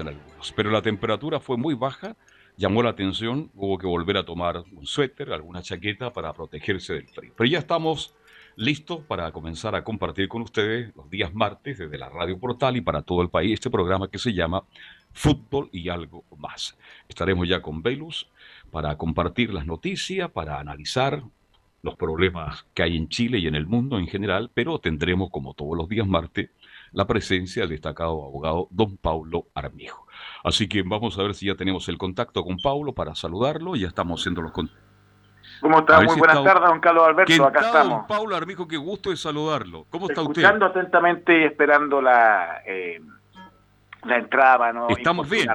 dicen algunos. Pero la temperatura fue muy baja, llamó la atención, hubo que volver a tomar un suéter, alguna chaqueta para protegerse del frío. Pero ya estamos listos para comenzar a compartir con ustedes los días martes desde la Radio Portal y para todo el país este programa que se llama Fútbol y algo más. Estaremos ya con Velus para compartir las noticias, para analizar los problemas que hay en Chile y en el mundo en general, pero tendremos, como todos los días martes, la presencia del destacado abogado don Paulo Armijo. Así que vamos a ver si ya tenemos el contacto con Paulo para saludarlo. Ya estamos haciendo los contactos. ¿Cómo está? Muy buenas tardes, don Carlos Alberto. Acá estamos. Don Paulo Armijo, qué gusto de saludarlo. ¿Cómo está usted? Escuchando atentamente y esperando la, eh, la entrada. ¿no? ¿Estamos bien?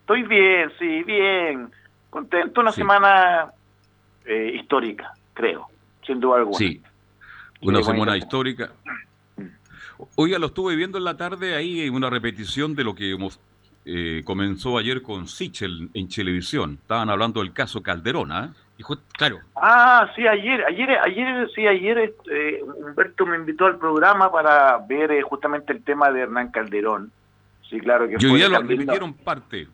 Estoy bien, sí, bien. Contento, una semana eh, histórica, creo, sin duda alguna. Sí, una semana histórica. Oiga, lo estuve viendo en la tarde ahí, una repetición de lo que hemos, eh, comenzó ayer con Sichel en televisión. Estaban hablando del caso Calderón, ¿ah? claro. Ah, sí, ayer, ayer, ayer, sí, ayer este, Humberto me invitó al programa para ver eh, justamente el tema de Hernán Calderón. Sí, claro que Yo ya lo repitieron parte.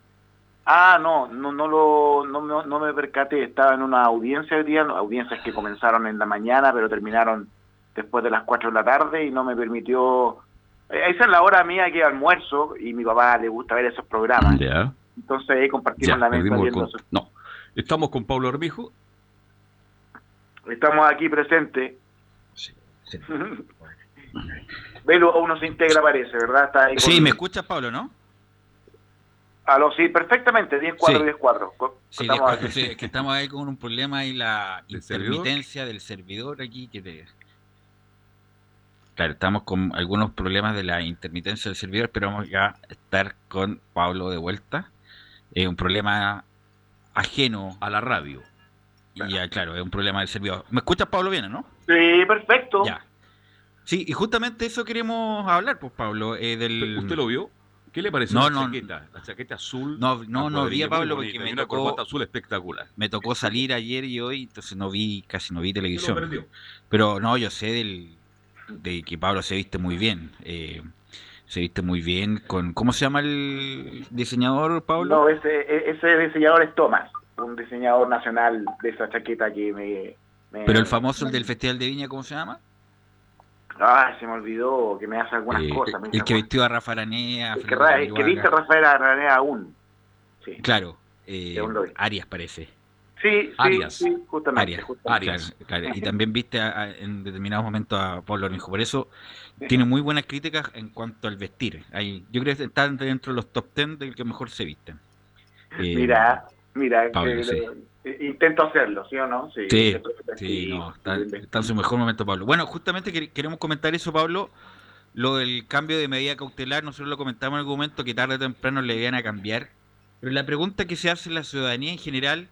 Ah, no, no, no lo, no, no, me percaté. Estaba en una audiencia hoy día, audiencias que comenzaron en la mañana, pero terminaron después de las 4 de la tarde y no me permitió... Eh, esa es la hora mía que almuerzo y mi papá le gusta ver esos programas. Entonces ahí compartimos la mesa No, estamos con Pablo Armijo. Estamos aquí presentes. Sí, sí. Velo uno se integra parece, ¿verdad? Está ahí sí, me escuchas Pablo, ¿no? Aló, sí, perfectamente, 10-4, sí. 10-4. Sí, estamos, sí, que estamos ahí con un problema y la intermitencia del servidor aquí que te Claro, estamos con algunos problemas de la intermitencia del servidor, pero vamos a estar con Pablo de vuelta. Es un problema ajeno a la radio. Y ya, claro, es un problema del servidor. ¿Me escuchas, Pablo, bien, no? Sí, perfecto. Ya. Sí, y justamente eso queremos hablar, pues, Pablo. Eh, del... ¿Usted lo vio? ¿Qué le pareció no, la no, chaqueta? La chaqueta azul. No, no, no vi a Pablo porque me tocó. azul espectacular. Me tocó salir ayer y hoy, entonces no vi, casi no vi televisión. Pero no, yo sé del, de que Pablo se viste muy bien. Eh, se viste muy bien con... ¿Cómo se llama el diseñador, Pablo? No, ese, ese diseñador es Tomás, un diseñador nacional de esa chaqueta que me... Pero el famoso el del Festival de Viña, ¿cómo se llama? Ah, se me olvidó que me hace algunas eh, cosas. el que vistió a Rafa Aranea. El que, que viste a Rafael Aranea aún. Sí. Claro, eh, Arias parece. Sí, sí, justamente. Arias. Y también viste en determinados momentos a Pablo Armijo. Por eso tiene muy buenas críticas en cuanto al vestir. yo creo que está dentro de los top ten del que mejor se visten. Eh, mira, mira, eh, intento hacerlo, ¿sí o no? Sí, sí, no, está, en su mejor momento, Pablo. Bueno, justamente queremos comentar eso, Pablo. Lo del cambio de medida cautelar, nosotros lo comentamos en algún momento que tarde o temprano le iban a cambiar. Pero la pregunta que se hace en la ciudadanía en general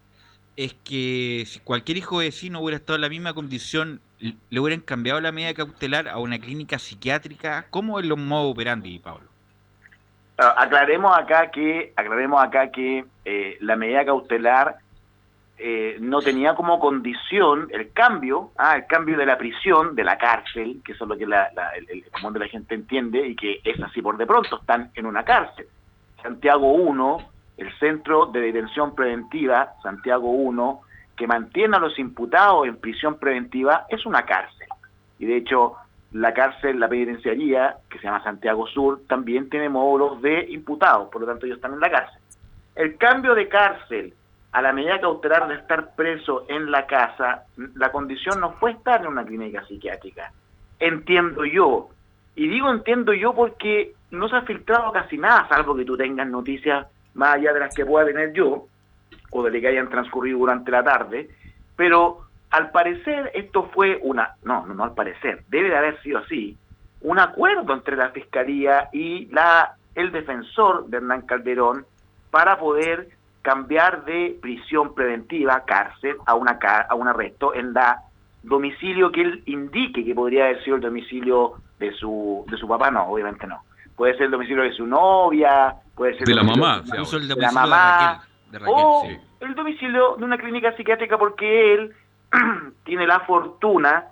es que si cualquier hijo vecino hubiera estado en la misma condición, le hubieran cambiado la medida cautelar a una clínica psiquiátrica. ¿Cómo es los modo operandi, Pablo? Ah, aclaremos acá que aclaremos acá que eh, la medida cautelar eh, no tenía como condición el cambio, ah, el cambio de la prisión, de la cárcel, que eso es lo que el, el común de la gente entiende y que es así por de pronto, están en una cárcel. Santiago 1 el Centro de Detención Preventiva, Santiago 1, que mantiene a los imputados en prisión preventiva, es una cárcel. Y de hecho, la cárcel, la penitenciaría, que se llama Santiago Sur, también tiene módulos de imputados, por lo tanto ellos están en la cárcel. El cambio de cárcel a la medida cautelar de estar preso en la casa, la condición no fue estar en una clínica psiquiátrica. Entiendo yo. Y digo entiendo yo porque no se ha filtrado casi nada, salvo que tú tengas noticias más allá de las que pueda tener yo, o de las que hayan transcurrido durante la tarde, pero al parecer esto fue una, no, no, no al parecer, debe de haber sido así, un acuerdo entre la Fiscalía y la, el defensor de Hernán Calderón para poder cambiar de prisión preventiva, cárcel, a, una, a un arresto en la domicilio que él indique que podría haber sido el domicilio de su, de su papá, no, obviamente no. Puede ser el domicilio de su novia, puede ser de la mamá, de, la mamá, o el domicilio de una clínica psiquiátrica porque él tiene la fortuna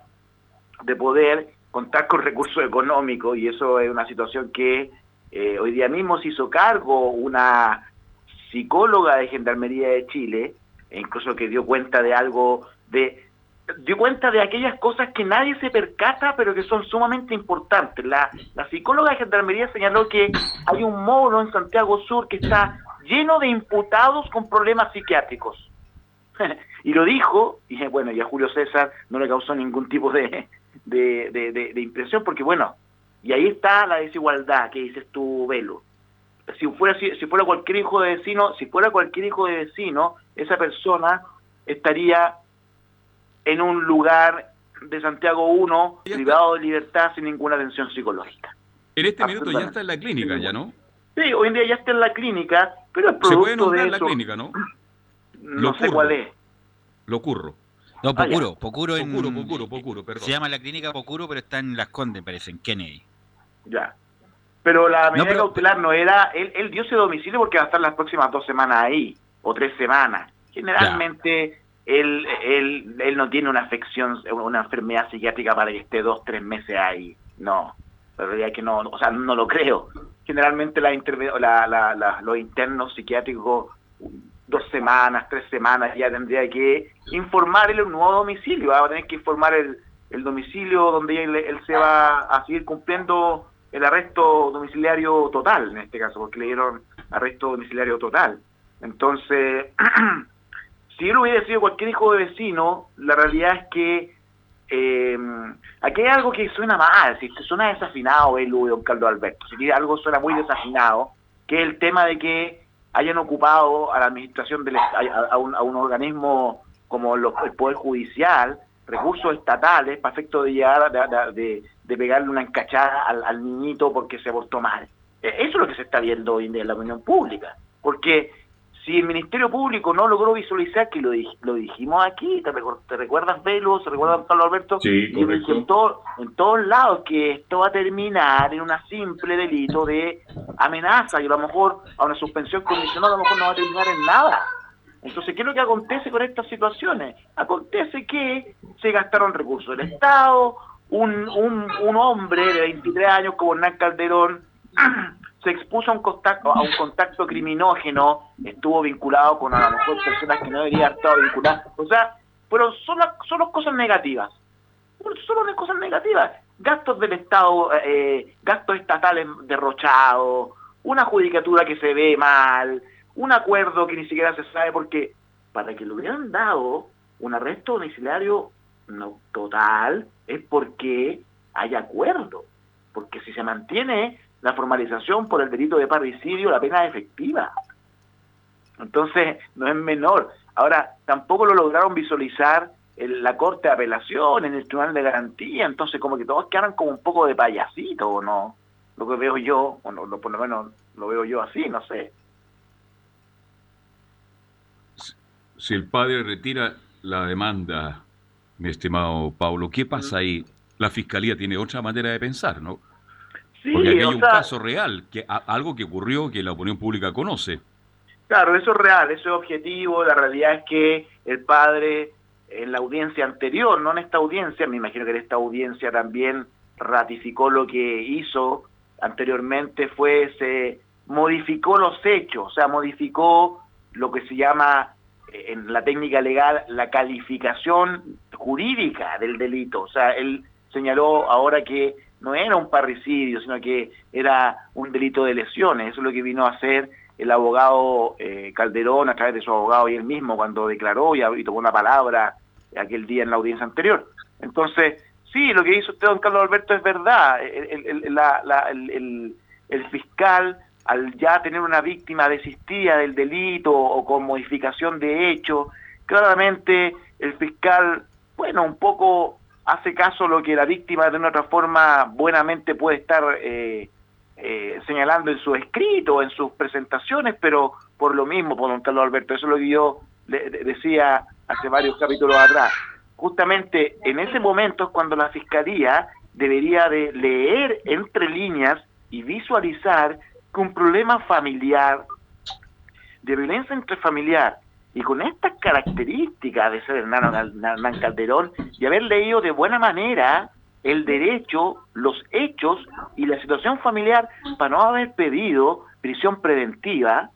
de poder contar con recursos económicos y eso es una situación que Eh, hoy día mismo se hizo cargo una psicóloga de Gendarmería de Chile, e incluso que dio cuenta de algo de dio cuenta de aquellas cosas que nadie se percata, pero que son sumamente importantes. La, la psicóloga de Gendarmería señaló que hay un módulo en Santiago Sur que está lleno de imputados con problemas psiquiátricos. y lo dijo, y bueno, y a Julio César no le causó ningún tipo de, de, impresión, porque bueno, y ahí está la desigualdad que dices tú, Velo. Si fuera, si, fuera cualquier hijo de vecino, si fuera cualquier hijo de vecino, esa persona estaría en un lugar de Santiago 1, privado de libertad, sin ninguna atención psicológica. En este minuto ya está en la clínica, ¿ya no? Sí, hoy en día ya está en la clínica, pero es producto Se puede de la clínica, ¿no? No sé cuál es. Lo curro. No, ah, Pocuro, Pocuro, en, Pocuro, Pocuro, Pocuro, perdón. Se llama la clínica Pocuro, pero está en Las Condes, parece, en Kennedy. Ya. Pero la medida cautelar no era, él, él dio ese domicilio porque va a estar las próximas dos semanas ahí, o tres semanas. Generalmente él, él, él no tiene una afección, una enfermedad psiquiátrica para que esté dos, tres meses ahí. No, la realidad es que no, o sea, no lo creo. Generalmente la, la, los internos psiquiátricos dos semanas, tres semanas, ya tendría que informarle un nuevo domicilio, va a tener que informar el, el domicilio donde él, se va a seguir cumpliendo el arresto domiciliario total, en este caso, porque le dieron arresto domiciliario total. Entonces, si él hubiera sido cualquier hijo de vecino, la realidad es que eh, aquí hay algo que suena mal, si suena desafinado el don Carlos Alberto, si algo suena muy desafinado, que es el tema de que hayan ocupado a la administración del a, un, a un organismo como el Poder Judicial recursos estatales para efecto de llegar de, de, pegarle una encachada al, niñito porque se abortó mal. E, eso es lo que se está viendo hoy en la opinión pública, porque si el Ministerio Público no logró visualizar, que lo, lo dijimos aquí, ¿te, recuerdas, Velo? ¿Se recuerda Pablo Alberto? Sí, y en, en todos lados que esto va a terminar en un simple delito de amenaza y a lo mejor a una suspensión condicional a lo mejor no va a terminar en nada. Entonces, ¿qué es lo que acontece con estas situaciones? Acontece que se gastaron recursos del Estado, un, un, un hombre de 23 años como Hernán Calderón se expuso a un contacto, a un contacto criminógeno, estuvo vinculado con a lo mejor personas que no deberían estar vinculadas, o sea, pero solo, solo cosas negativas, solo cosas negativas, gastos del Estado, eh, gastos estatales derrochados, una judicatura que se ve mal, un acuerdo que ni siquiera se sabe porque para que le hubieran dado un arresto domiciliario no, total es porque hay acuerdo, porque si se mantiene la formalización por el delito de parricidio, la pena es efectiva. Entonces, no es menor. Ahora, tampoco lo lograron visualizar en la Corte de Apelación, en el Tribunal de Garantía, entonces como que todos quedan como un poco de payasito, ¿o no? Lo que veo yo, o no, por lo menos lo veo yo así, no sé. Si el padre retira la demanda, mi estimado Pablo, ¿qué pasa ahí? La Fiscalía tiene otra manera de pensar, ¿no? Porque aquí hay un caso real, que algo que ocurrió que la opinión pública conoce. Claro, eso es real, eso es objetivo. La realidad es que el padre en la audiencia anterior, no en esta audiencia, me imagino que en esta audiencia también ratificó lo que hizo anteriormente, fue se modificó los hechos, o sea, modificó lo que se llama eh, en la técnica legal la calificación jurídica del delito. O sea, él señaló ahora que no era un parricidio, sino que era un delito de lesiones. Eso es lo que vino a hacer el abogado eh, Calderón a través de su abogado y él mismo cuando declaró y, tomó una palabra aquel día en la audiencia anterior. Entonces, sí, lo que hizo usted, don Carlos Alberto, es verdad. El, el, fiscal, al ya tener una víctima desistida del delito o con modificación de hecho, claramente el fiscal, bueno, un poco hace caso lo que la víctima de una otra forma buenamente puede estar eh, eh, señalando en su escrito, en sus presentaciones, pero por lo mismo, por don Carlos Alberto, eso es lo que yo decía hace varios capítulos atrás. Justamente en ese momento es cuando la Fiscalía debería de leer entre líneas y visualizar que un problema familiar, de violencia intrafamiliar, y con estas características de ser Hernán, Calderón y haber leído de buena manera el derecho, los hechos y la situación familiar para no haber pedido prisión preventiva.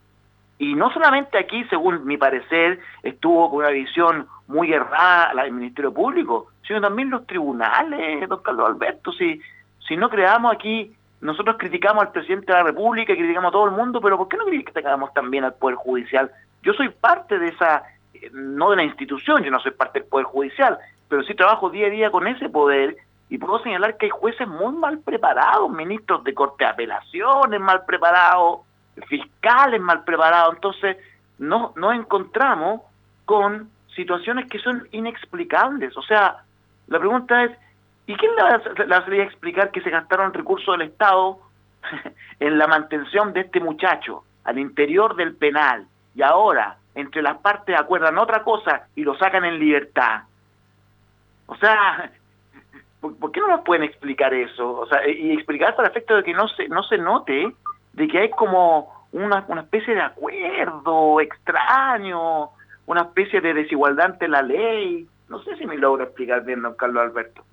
Y no solamente aquí, según mi parecer, estuvo con una visión muy errada el Ministerio Público, sino también los tribunales, don Carlos Alberto. Si, si no creamos aquí, nosotros criticamos al presidente de la República, criticamos a todo el mundo, pero ¿por qué no criticamos también al Poder Judicial? Yo soy parte de esa, eh, no de la institución, yo no soy parte del Poder Judicial, pero sí trabajo día a día con ese poder y puedo señalar que hay jueces muy mal preparados, ministros de corte de apelaciones mal preparados, fiscales mal preparados. Entonces, no nos encontramos con situaciones que son inexplicables. O sea, la pregunta es, ¿y quién le va a explicar que se gastaron recursos del Estado en la mantención de este muchacho al interior del penal y ahora entre las partes acuerdan otra cosa y lo sacan en libertad? O sea, ¿por, qué no nos pueden explicar eso? O sea, y explicar para efecto de que no se, no se note de que hay como una, una especie de acuerdo extraño, una especie de desigualdad ante la ley. No sé si me logro explicar bien, don Carlos Alberto.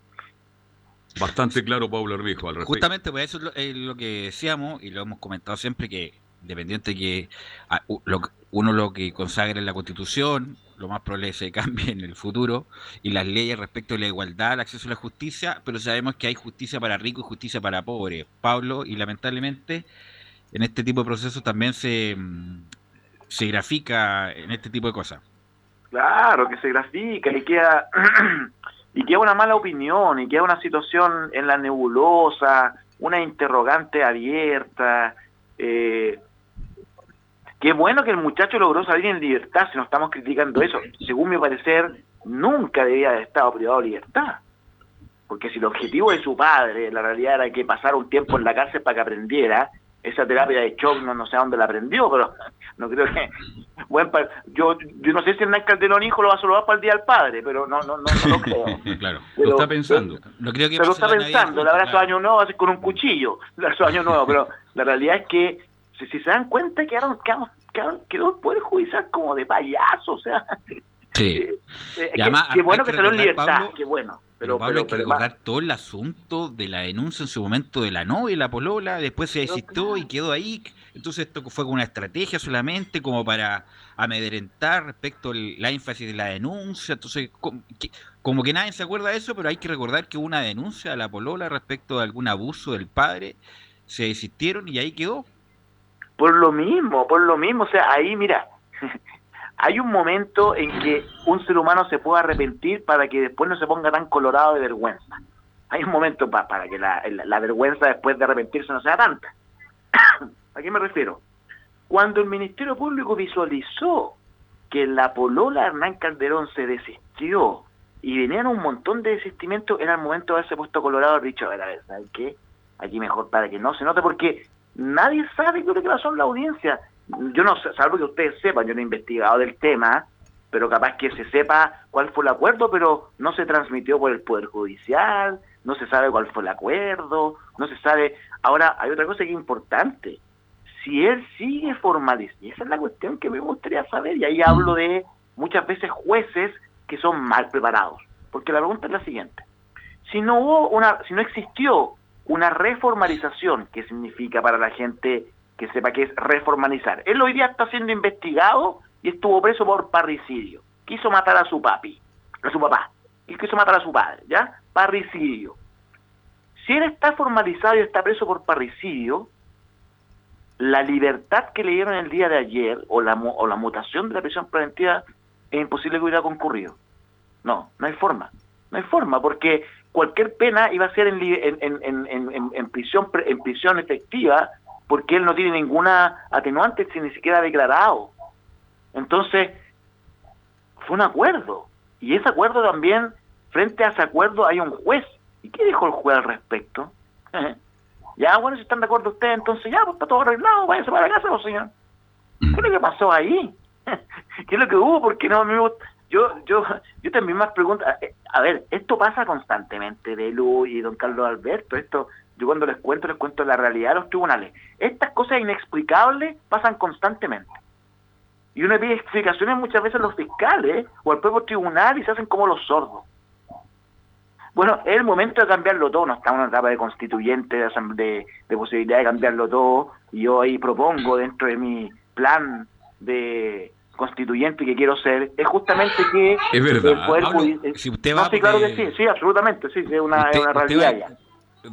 Bastante claro, Pablo Herbijo, al Justamente, pues eso es lo, que decíamos y lo hemos comentado siempre, que dependiente que ah, uno lo que consagre en la Constitución, lo más probable es que se cambie en el futuro, y las leyes respecto a la igualdad, el acceso a la justicia, pero sabemos que hay justicia para ricos y justicia para pobres, Pablo, y lamentablemente en este tipo de procesos también se, mm, se grafica en este tipo de cosas. Claro, que se grafica y queda, y queda una mala opinión, y queda una situación en la nebulosa, una interrogante abierta, eh, Qué bueno que el muchacho logró salir en libertad, si no estamos criticando eso. Según mi parecer, nunca debía haber estado privado de libertad. Porque si el objetivo de su padre, la realidad era que pasara un tiempo en la cárcel para que aprendiera, esa terapia de shock no, no sé a dónde la aprendió, pero no creo que... Bueno, yo, yo no sé si el Calderón hijo lo va a saludar para el Día del Padre, pero no, no, no, lo creo. claro, lo está pensando. No creo que pero lo está pensando, el abrazo de año nuevo ser con un cuchillo, el abrazo año nuevo, pero la realidad es que si, si se dan cuenta, quedaron, quedaron, quedaron, quedó el Poder Judicial como de payaso, o sea. Sí. Eh, eh, qué, bueno que, salió en libertad, qué bueno. Pero, Pablo, hay que recordar todo el asunto de la denuncia en su momento de la novia, la polola, después se desistió y quedó ahí. Entonces esto fue una estrategia solamente como para amedrentar respecto a la énfasis de la denuncia. Entonces, como que, como que nadie se acuerda de eso, pero hay que recordar que hubo una denuncia a la polola respecto de algún abuso del padre. Se desistieron y ahí quedó. Por lo mismo, por lo mismo, o sea, ahí mira, hay un momento en que un ser humano se puede arrepentir para que después no se ponga tan colorado de vergüenza. Hay un momento para que la, vergüenza después de arrepentirse no sea tanta. ¿A qué me refiero? Cuando el Ministerio Público visualizó que la polola Hernán Calderón se desistió y venían un montón de desistimientos, era el momento de haberse puesto colorado y dicho, a ver, a ver, ¿sabes qué? Aquí mejor para que no se note, porque nadie sabe qué es lo que pasó en la audiencia. Yo no sé, salvo que ustedes sepan, yo no he investigado del tema, pero capaz que se sepa cuál fue el acuerdo, pero no se transmitió por el Poder Judicial, no se sabe cuál fue el acuerdo, no se sabe. Ahora, hay otra cosa que es importante. Si él sigue formalizando, y esa es la cuestión que me gustaría saber, y ahí hablo de muchas veces jueces que son mal preparados, porque la pregunta es la siguiente. Si no hubo una, si no existió una reformalización, que significa para la gente que sepa que es reformalizar. Él hoy día está siendo investigado y estuvo preso por parricidio. Quiso matar a su papi, a su papá. Y quiso matar a su padre, ¿ya? Parricidio. Si él está formalizado y está preso por parricidio, la libertad que le dieron el día de ayer o la, o la mutación de la prisión preventiva es imposible que hubiera concurrido. No, no hay forma. No hay forma, porque cualquier pena iba a ser en, en, prisión en prisión efectiva porque él no tiene ninguna atenuante ni siquiera declarado. Entonces, fue un acuerdo. Y ese acuerdo también, frente a ese acuerdo hay un juez. ¿Y qué dijo el juez al respecto? ya, bueno, si están de acuerdo ustedes, entonces ya, pues está todo arreglado, váyanse para la casa, pues, señor. ¿Qué es lo que pasó ahí? ¿Qué es lo que hubo? Porque no me yo, yo, yo también más preguntas. Eh, a ver, esto pasa constantemente, de Lu y don Carlos Alberto. Esto, yo cuando les cuento, les cuento la realidad de los tribunales. Estas cosas inexplicables pasan constantemente. Y uno pide explicaciones muchas veces a los fiscales o al propio tribunal y se hacen como los sordos. Bueno, es el momento de cambiarlo todo, no estamos en una etapa de constituyente, de, de, posibilidad de cambiarlo todo, y yo ahí propongo dentro de mi plan de constituyente que quiero ser, es justamente que es verdad. el poder si usted va sí, claro que sí, sí, absolutamente, sí, es una, es una realidad ya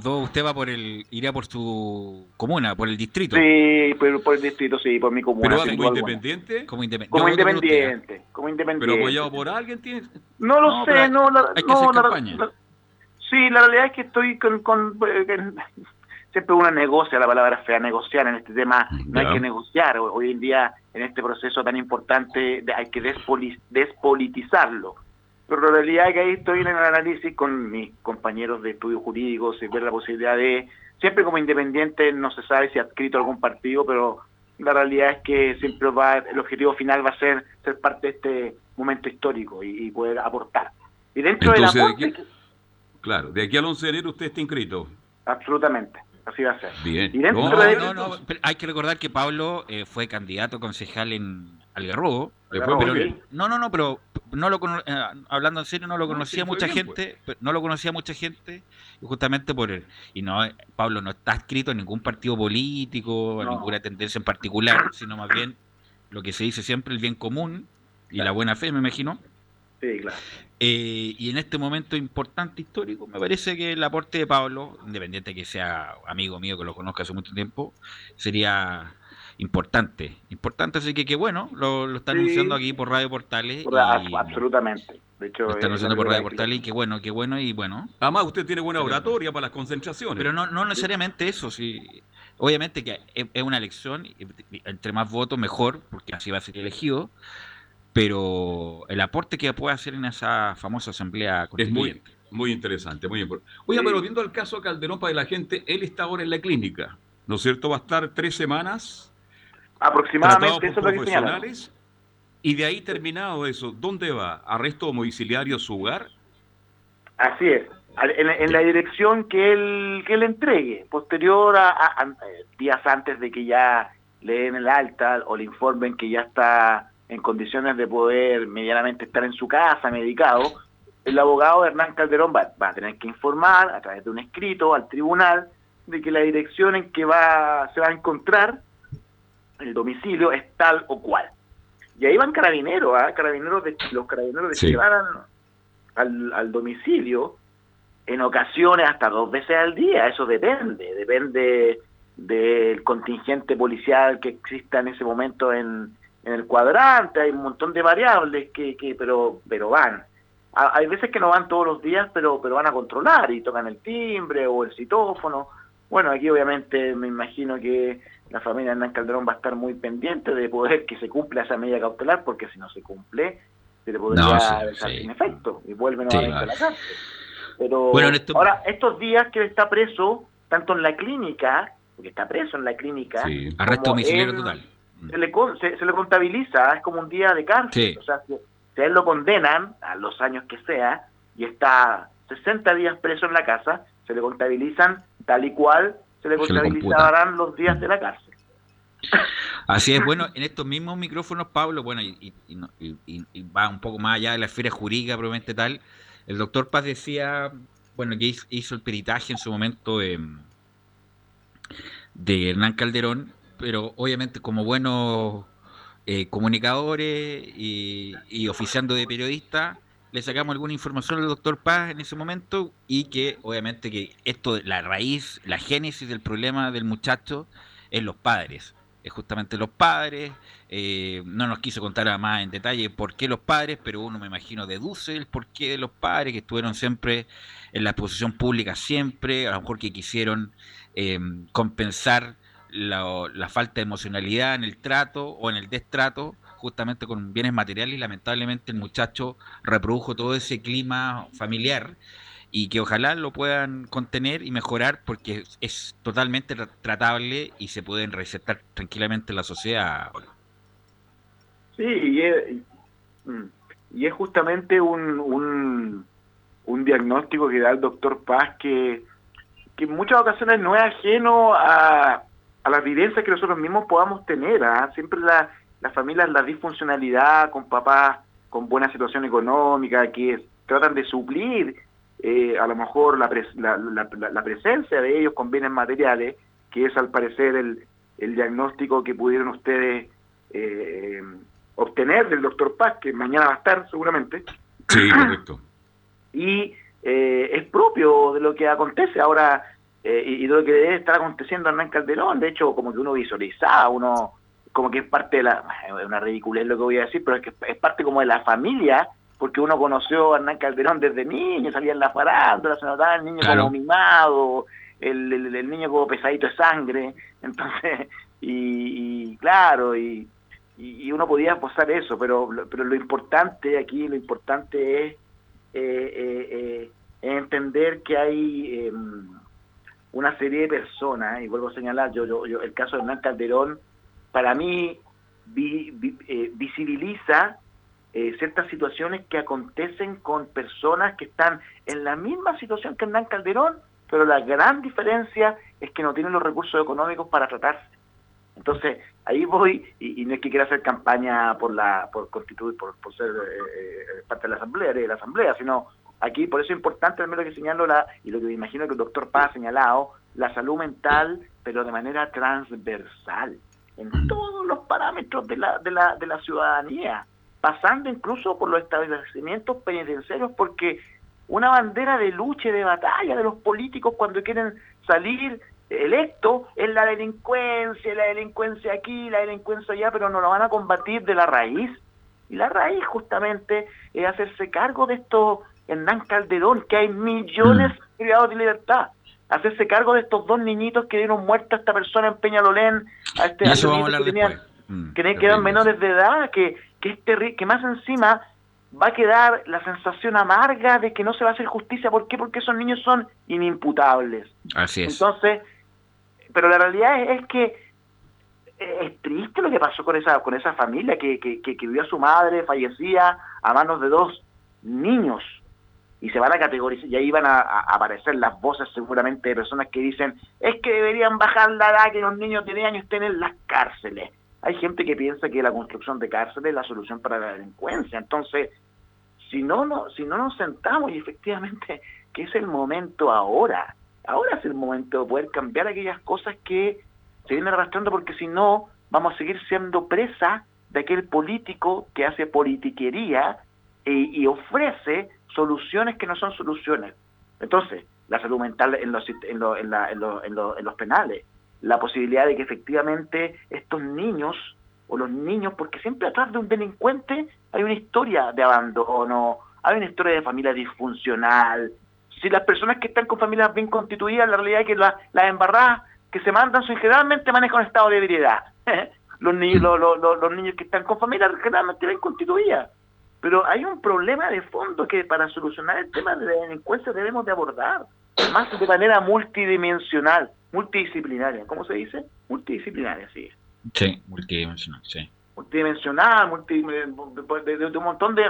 usted va por el, iría por su comuna, por el distrito. Sí, por, el distrito, sí, por mi comuna. ¿Pero como independiente? Como, independiente. como independiente, como independiente. ¿Pero apoyado por alguien? ¿tiene? No lo sé, no. La, hay que no, hacer campaña. sí, la realidad es que estoy con... con eh, siempre uno negocia, la palabra fea, negociar en este tema, no hay que negociar. Hoy en día, en este proceso tan importante, hay que despolitizarlo pero la realidad es que ahí estoy en el análisis con mis compañeros de estudios jurídicos y ver la posibilidad de, siempre como independiente no se sabe si ha adscrito algún partido, pero la realidad es que siempre va, el objetivo final va a ser ser parte de este momento histórico y, poder aportar. Y dentro de la Claro, de aquí al 11 de enero usted está inscrito. Absolutamente. Así va a ser. Bien. Y dentro de... no, no, hay que recordar que Pablo eh, fue candidato concejal en Algarrobo. no, no, no, pero no lo eh, hablando en serio, no lo conocía mucha gente, pues. no lo conocía mucha gente, justamente por él. Y no, eh, Pablo no está escrito en ningún partido político, en ninguna tendencia en particular, sino más bien lo que se dice siempre, el bien común y la buena fe, me imagino. Sí, claro. Eh, y en este momento importante histórico, me parece que el aporte de Pablo, independiente que sea amigo mío, que lo conozca hace mucho tiempo, sería importante, importante, así que qué bueno, lo, lo están anunciando aquí por Radio Portales. absolutamente. De hecho, lo están anunciando por Radio Portales y qué bueno, qué bueno y bueno. Además, usted tiene buena oratoria para las concentraciones. Pero no, no necesariamente eso, sí. Obviamente que es una elección, entre más votos mejor, porque así va a ser elegido, pero el aporte que puede hacer en esa famosa asamblea constituyente. Es muy, muy interesante, muy importante. Oiga, pero viendo el caso Calderón para la gente, él está ahora en la clínica, ¿no es cierto? Va a estar tres semanas Aproximadamente eso es lo que Y de ahí terminado eso, ¿dónde va? ¿Arresto domiciliario su hogar? Así es, en, la dirección que él, que él entregue, posterior a, días antes de que ya le den el alta o le informen que ya está en condiciones de poder medianamente estar en su casa, medicado, el abogado Hernán Calderón va, va, a tener que informar a través de un escrito al tribunal de que la dirección en que va se va a encontrar el domicilio es tal o cual. Y ahí van carabineros, ¿ah? carabineros de, los carabineros de sí. al, al domicilio en ocasiones hasta dos veces al día, eso depende, depende del contingente policial que exista en ese momento en, en el cuadrante, hay un montón de variables que, que pero, pero van. Hay veces que no van todos los días, pero, pero van a controlar y tocan el timbre o el citófono. Bueno, aquí obviamente me imagino que la familia Hernán Calderón va a estar muy pendiente de poder que se cumpla esa medida cautelar, porque si no se cumple, se le podría dejar sin efecto y vuelve nuevamente a la cárcel. Pero ahora, estos días que está preso, tanto en la clínica, porque está preso en la clínica, arresto domiciliario total. Se le, se, le contabiliza, es como un día de cárcel. O sea, si, si a él lo condenan a los años que sea y está 60 días preso en la casa, se le contabilizan tal y cual se le contabilizarán los días de la cárcel. Así es, bueno, en estos mismos micrófonos, Pablo, bueno, y, va un poco más allá de la esfera jurídica, probablemente tal, el doctor Paz decía, bueno, que hizo el peritaje en su momento de, de Hernán Calderón, pero obviamente como buenos eh, comunicadores y, oficiando de periodista, le sacamos alguna información al doctor Paz en ese momento y que obviamente que esto, la raíz, la génesis del problema del muchacho es los padres. Es justamente los padres, eh, no nos quiso contar más en detalle por qué los padres, pero uno me imagino deduce el porqué de los padres que estuvieron siempre en la exposición pública, siempre, a lo mejor que quisieron eh, compensar la, la falta de emocionalidad en el trato o en el destrato justamente con bienes materiales y lamentablemente el muchacho reprodujo todo ese clima familiar y que ojalá lo puedan contener y mejorar porque es, totalmente tratable y se pueden recetar tranquilamente en la sociedad. Sí, y es, mm, y es justamente un, un, un, diagnóstico que da el doctor Paz que, que en muchas ocasiones no es ajeno a, a las vivencias que nosotros mismos podamos tener. ¿ah? Siempre la, las familias, la disfuncionalidad con papás con buena situación económica, que tratan de suplir eh, a lo mejor la, la, presencia de ellos con bienes materiales, que es al parecer el, el diagnóstico que pudieron ustedes eh, obtener del doctor Paz, que mañana va a estar seguramente. Sí, correcto. Y eh, es propio de lo que acontece ahora y, de lo que debe estar aconteciendo Hernán Calderón. De hecho, como que uno visualizaba, uno como que es parte de la, es una ridiculez lo que voy a decir, pero es que es parte como de la familia porque uno conoció a Hernán Calderón desde niño, salía en la farándula, se notaba el niño como mimado, el, el, niño como pesadito de sangre, entonces, y, claro, y, y, uno podía posar eso, pero, pero lo importante aquí, lo importante es eh, eh, eh, entender que hay em, una serie de personas, y vuelvo a señalar, yo, yo, el caso de Hernán Calderón, para mí visibiliza eh, ciertas situaciones que acontecen con personas que están en la misma situación que Hernán Calderón, pero la gran diferencia es que no tienen los recursos económicos para tratarse. Entonces, ahí voy, y, no es que quiera hacer campaña por la por constituir, por, ser eh, eh, parte de la asamblea, de la asamblea, sino aquí, por eso es importante, lo que señalo, la, y lo que me imagino que el doctor Paz ha señalado, la salud mental, pero de manera transversal, en todos los parámetros de la, de la, de la ciudadanía pasando incluso por los establecimientos penitenciarios, porque una bandera de lucha y de batalla de los políticos cuando quieren salir electos es la delincuencia, la delincuencia aquí, la delincuencia allá, pero no lo van a combatir de la raíz. Y la raíz justamente es hacerse cargo de esto Hernán Calderón, que hay millones mm. privados de libertad. Hacerse cargo de estos dos niñitos que dieron muerte a esta persona en Peñalolén, a este a que, tenían, mm, que quedan menores de edad, que que, que más encima va a quedar la sensación amarga de que no se va a hacer justicia. ¿Por qué? Porque esos niños son inimputables. Así es. Entonces, pero la realidad es, que es triste lo que pasó con esa con esa familia que, que, que, vio a su madre fallecía a manos de dos niños y se van a categorizar y ahí van a, aparecer las voces seguramente de personas que dicen es que deberían bajar la edad que los niños de 10 años estén en las cárceles hay gente que piensa que la construcción de cárceles es la solución para la delincuencia. Entonces, si no, no, si no nos sentamos y efectivamente que es el momento ahora, ahora es el momento de poder cambiar aquellas cosas que se vienen arrastrando porque si no vamos a seguir siendo presa de aquel político que hace politiquería y, ofrece soluciones que no son soluciones. Entonces, la salud mental en los, en, en los penales, la posibilidad de que efectivamente estos niños o los niños, porque siempre atrás de un delincuente hay una historia de abandono, hay una historia de familia disfuncional. Si las personas que están con familias bien constituidas, la realidad es que las embarradas que se mandan son generalmente manejan un estado de ebriedad. los, niños, los, niños que están con familias generalmente bien constituidas. Pero hay un problema de fondo que para solucionar el tema de la delincuencia debemos de abordar, más de manera multidimensional multidisciplinaria, ¿cómo se dice? Multidisciplinaria, sí. Sí, multidimensional, sí. Multidimensional, multi, de, un montón de,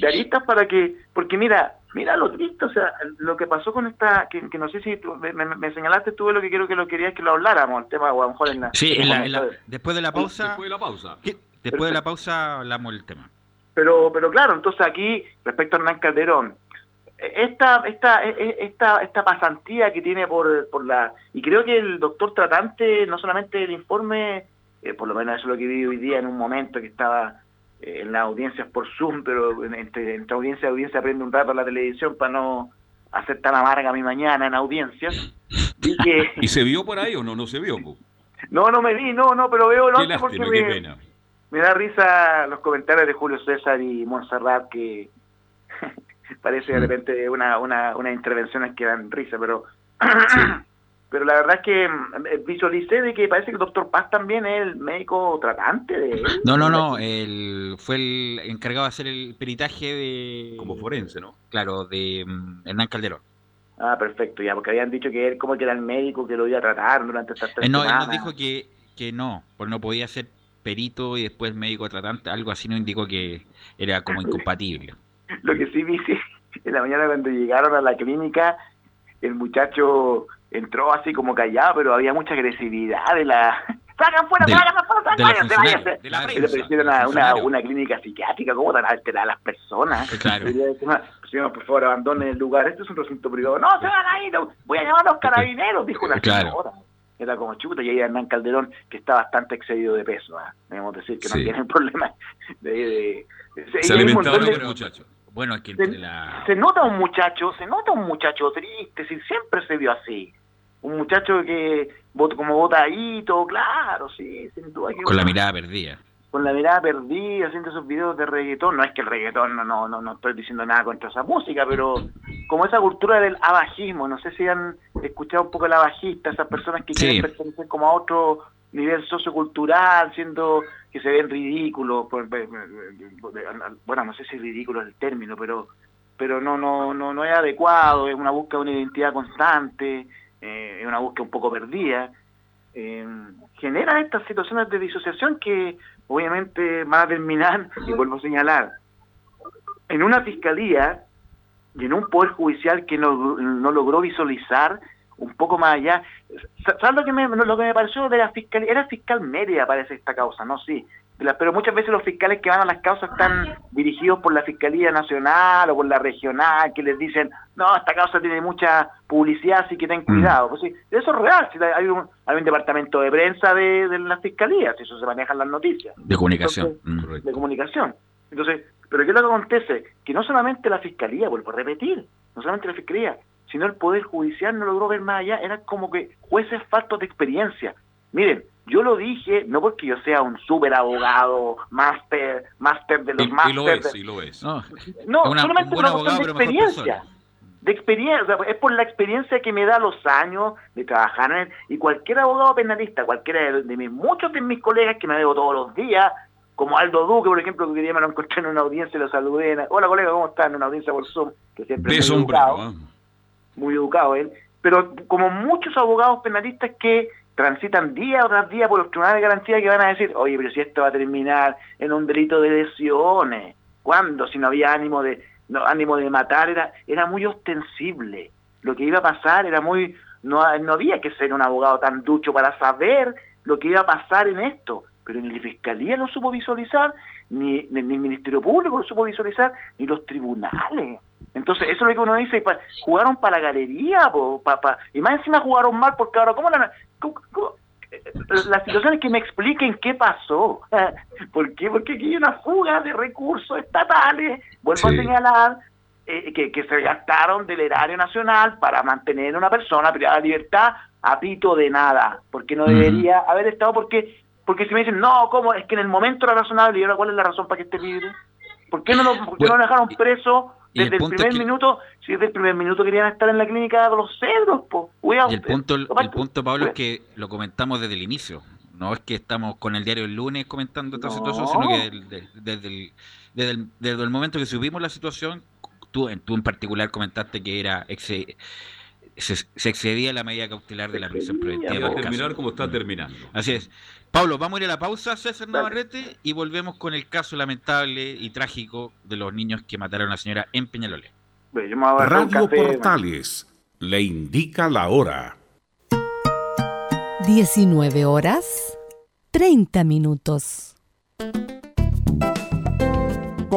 de aristas para que, porque mira, mira lo triste, o sea, lo que pasó con esta, que, no sé si me, señalaste tú lo que quiero que lo querías que lo habláramos, el tema, o a lo mejor en la... Sí, después de la pausa... Después de la pausa. Después de la pausa hablamos del tema. Pero, pero claro, entonces aquí, respecto a Hernán Calderón, esta, esta, e, e, esta, esta pasantía que tiene por, por la... Y creo que el doctor tratante, no solamente el informe, eh, por lo menos eso es lo que vi hoy día en un momento que estaba eh, en las audiencias por Zoom, pero entre, entre audiencia y audiencia aprende un rato la televisión para no hacer tan amarga mi mañana en audiencias. Y, que... ¿Y se vio por ahí o no? No se vio. No, no me vi, no, no, pero veo... No, porque me, me da risa los comentarios de Julio César y Montserrat que parece de repente una, una, una intervenciones que dan risa, pero pero la verdad es que mm, visualicé de que parece que el doctor Paz también es el médico tratante de él. No, no, no, él fue el encargado de hacer el peritaje de... Como forense, ¿no? Claro, de mm, Hernán Calderón. Ah, perfecto, ya, porque habían dicho que él como que era el médico que lo iba a tratar durante estas tres eh, No, él nos dijo que, que no, porque no podía ser perito y después médico tratante, algo así nos indicó que era como incompatible. Lo que sí vi, sí, en la mañana cuando llegaron a la clínica, el muchacho entró así como callado, pero había mucha agresividad de la sacan fuera, sacan fuera, váyanse, váyanse. De la prensa, una, una, clínica psiquiátrica, ¿cómo van a alterar a las personas? Claro. Señor, por favor, abandonen el lugar, este es un recinto privado. No, se van a ir, voy a llamar a los carabineros, dijo una señora. Era como chuta, y ahí Hernán Calderón, que está bastante excedido de peso, ¿eh? debemos decir que no tiene problema de... se alimentaba de muchacho. Bueno, aquí se, la... se nota un muchacho, se nota un muchacho triste, si siempre se vio así un muchacho que como botadito, claro, sí, sin duda. con la mirada perdida. Con la mirada perdida, haciendo esos videos de reggaetón. No es que el reggaetón, no, no, no, no estoy diciendo nada contra esa música, pero como esa cultura del abajismo, no sé si han escuchado un poco el abajista, esas personas que quieren pertenecer como a otro nivel sociocultural, siendo que se ven ridículos, bueno, no sé si ridículo es el término, pero pero no no no no es adecuado, es una búsqueda de una identidad constante, eh, es una búsqueda un poco perdida, eh, generan estas situaciones de disociación que obviamente van a terminar, y vuelvo a señalar, en una fiscalía y en un poder judicial que no, no logró visualizar un poco más allá. ¿Sabes lo que me, lo que me pareció de la fiscalía? Era fiscal media, parece, esta causa, ¿no? Sí pero muchas veces los fiscales que van a las causas están dirigidos por la Fiscalía Nacional o por la regional, que les dicen, no, esta causa tiene mucha publicidad, así que ten cuidado. Pues sí, eso es real, hay, un, hay un departamento de prensa de, de la Fiscalía, si eso se manejan las noticias. De comunicación. de comunicación. Entonces, pero ¿qué es lo que acontece? Que no solamente la Fiscalía, vuelvo a repetir, no solamente la Fiscalía, sino el Poder Judicial no logró ver más allá, eran como que jueces faltos de experiencia. Miren, yo lo dije, no porque yo sea un súper abogado, máster, máster de los máster. Y lo es, y lo es. No, no solamente por una cuestión de experiencia. De experiencia, es por la experiencia que me da los años de trabajar en él. Y cualquier abogado penalista, cualquiera de, mis, muchos de mis colegas que me veo todos los días, como Aldo Duque, por ejemplo, que día me lo encontré en una audiencia y lo saludé. Hola, colega, ¿cómo estás? En una audiencia por Zoom, que siempre es muy educado. Muy educado él. Pero como muchos abogados penalistas que transitan día tras día por los tribunales de garantía que van a decir, oye, pero si esto va a terminar en un delito de lesiones, ¿cuándo? Si no había ánimo de no, ánimo de matar, era, era muy ostensible. Lo que iba a pasar era muy... No, no había que ser un abogado tan ducho para saber lo que iba a pasar en esto, pero ni la Fiscalía lo supo visualizar, ni, ni, el Ministerio Público lo supo visualizar, ni los tribunales. Entonces, eso es lo que uno dice, jugaron para la galería, y más encima jugaron mal, porque ahora, ¿cómo la, la situación es que me expliquen qué pasó. ¿Por qué? Porque aquí hay una fuga de recursos estatales, vuelvo a señalar, eh, que, se gastaron del erario nacional para mantener a una persona privada de libertad a pito de nada, porque no debería haber estado, porque porque si me dicen, no, ¿cómo? Es que en el momento era razonable, y ahora cuál es la razón para que esté libre. ¿Por qué no lo, por qué no lo dejaron preso desde el, primer minuto, si desde el primer minuto querían estar en la clínica de los cedros, po, y el punto, el, punto, Pablo, es que lo comentamos desde el inicio. No es que estamos con el diario el lunes comentando esta situación, sino que desde, el, desde, el, momento que subimos la situación, tú, tú en particular comentaste que era se, se, excedía la medida cautelar de la prisión preventiva. Va a terminar como está terminando. Así es. Pablo, vamos a ir a la pausa, César Navarrete, y volvemos con el caso lamentable y trágico de los niños que mataron a la señora en Peñalolé. Radio Portales le indica la hora. 19 horas 30 minutos.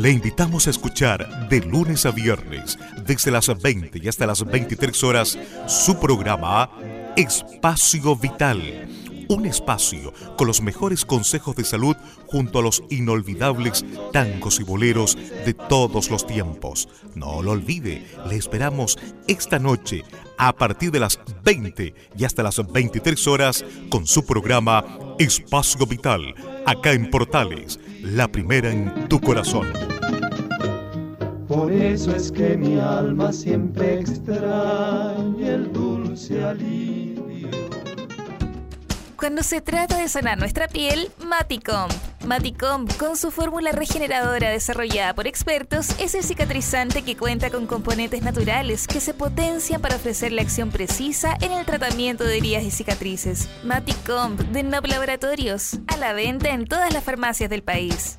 Le invitamos a escuchar de lunes a viernes, desde las 20 y hasta las 23 horas, su programa Espacio Vital. Un espacio con los mejores consejos de salud junto a los inolvidables tangos y boleros de todos los tiempos. No lo olvide, le esperamos esta noche a partir de las 20 y hasta las 23 horas con su programa Espacio Vital, acá en Portales la primera en tu corazón. Por eso es que mi alma siempre extraña el dulce alivio Cuando se trata de sanar nuestra piel, Maticom. Maticom, con su fórmula regeneradora desarrollada por expertos, es el cicatrizante que cuenta con componentes naturales que se potencian para ofrecer la acción precisa en el tratamiento de heridas y cicatrices. Maticom, de Nob Laboratorios, a la venta en todas las farmacias del país.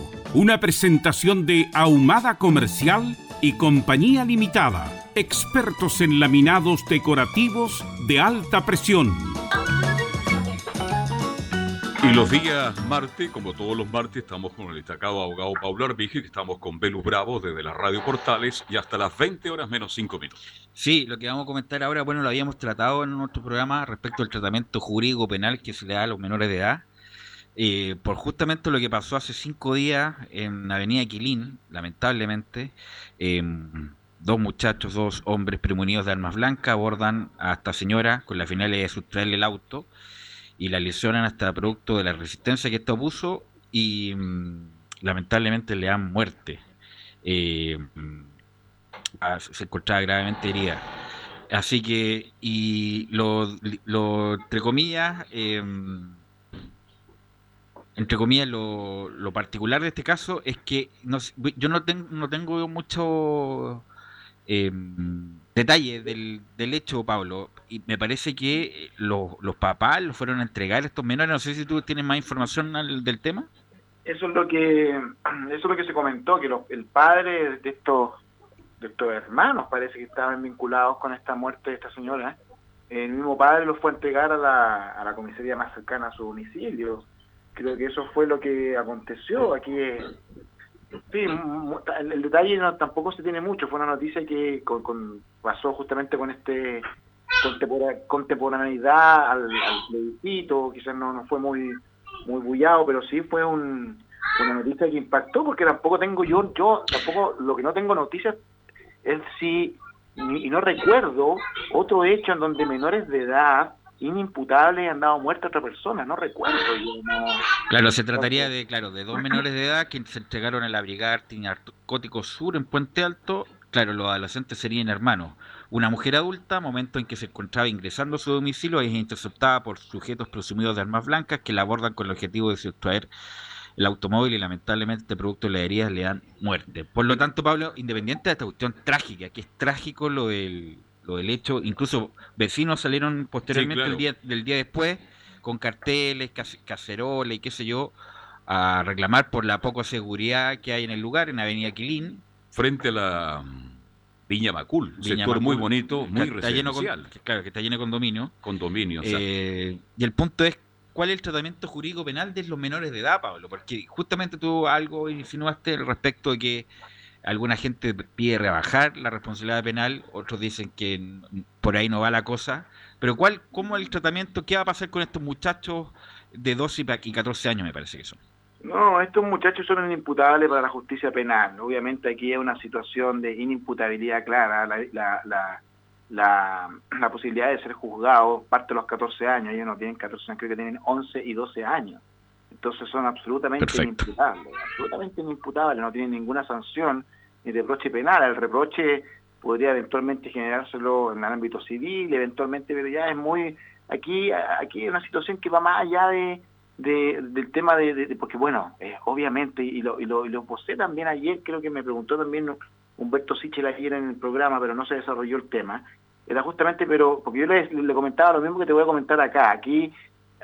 una presentación de Ahumada Comercial y Compañía Limitada, expertos en laminados decorativos de alta presión. Y los días martes, como todos los martes, estamos con el destacado abogado Pablo Arbige, que estamos con Velus Bravo desde la Radio Portales y hasta las 20 horas menos 5 minutos. Sí, lo que vamos a comentar ahora, bueno, lo habíamos tratado en nuestro programa respecto al tratamiento jurídico penal que se le da a los menores de edad eh, por justamente lo que pasó hace cinco días en Avenida Quilín, lamentablemente, em, dos muchachos, dos hombres premunidos de armas blancas abordan a esta señora con la finalidad de sustraerle el auto y la lesionan hasta producto de la resistencia que esto puso y mm, lamentablemente le dan muerte. Mm, se encontraba gravemente herida. Así que, y lo, lo entre comillas, eh, entre comillas, lo, particular de este caso es que no, yo no, tengo no tengo mucho eh, detalle del, del, hecho, Pablo, y me parece que los, los papás los fueron a entregar estos menores. No sé si tú tienes más información del tema. Eso es lo que eso es lo que se comentó, que el padre de estos de estos hermanos parece que estaban vinculados con esta muerte de esta señora. El mismo padre los fue a entregar a la, a la comisaría más cercana a su domicilio creo que eso fue lo que aconteció. Aquí, sí, el, detalle tampoco se tiene mucho. Fue una noticia que con, pasó justamente con este contemporaneidad al, al plebiscito, quizás no, no fue muy muy bullado, pero sí fue un, una noticia que impactó, porque tampoco tengo yo, yo tampoco, lo que no tengo noticias es si, y no recuerdo otro hecho en donde menores de edad inimputable han dado muerte a otra persona, no recuerdo. Claro, se trataría de, claro, de dos menores de edad que se entregaron a la Brigada Narcótico Sur en Puente Alto. Claro, los adolescentes serían hermanos. Una mujer adulta, momento en que se encontraba ingresando a su domicilio, es interceptada por sujetos presumidos de armas blancas que la abordan con el objetivo de sustraer el automóvil y lamentablemente producto de las le dan muerte. Por lo tanto, Pablo, independiente de esta cuestión trágica, que es trágico lo del lo del hecho, incluso vecinos salieron posteriormente el día, del día después con carteles, caceroles y qué sé yo, a reclamar por la poca seguridad que hay en el lugar, en Avenida Quilín. Frente a la mm, Viña Macul, un sector muy bonito, muy está residencial. claro, que está lleno de condominios. Condominios. Eh, y el punto es, ¿cuál es el tratamiento jurídico penal de los menores de edad, Pablo? Porque justamente tú algo insinuaste respecto de que Alguna gente pide rebajar la responsabilidad penal, otros dicen que por ahí no va la cosa. Pero ¿cuál, cómo el tratamiento, qué va a pasar con estos muchachos de 12 y 14 años, me parece que son? No, estos muchachos son inimputables para la justicia penal. Obviamente aquí hay una situación de inimputabilidad clara. La, la, la, la, posibilidad de ser juzgados parte de los 14 años. Ellos no tienen 14 años, creo que tienen 11 y 12 años. Entonces son absolutamente inimputables, absolutamente inimputables, no tienen ninguna sanción ni reproche penal. El reproche podría eventualmente generárselo en el ámbito civil, eventualmente, pero ya es muy... Aquí, aquí hay una situación que va más allá de, del tema de, porque bueno, eh, obviamente, y lo, y, lo, y lo posé también ayer, creo que me preguntó también Humberto Sichel ayer en el programa, pero no se desarrolló el tema, era justamente, pero porque yo le, le comentaba lo mismo que te voy a comentar acá, aquí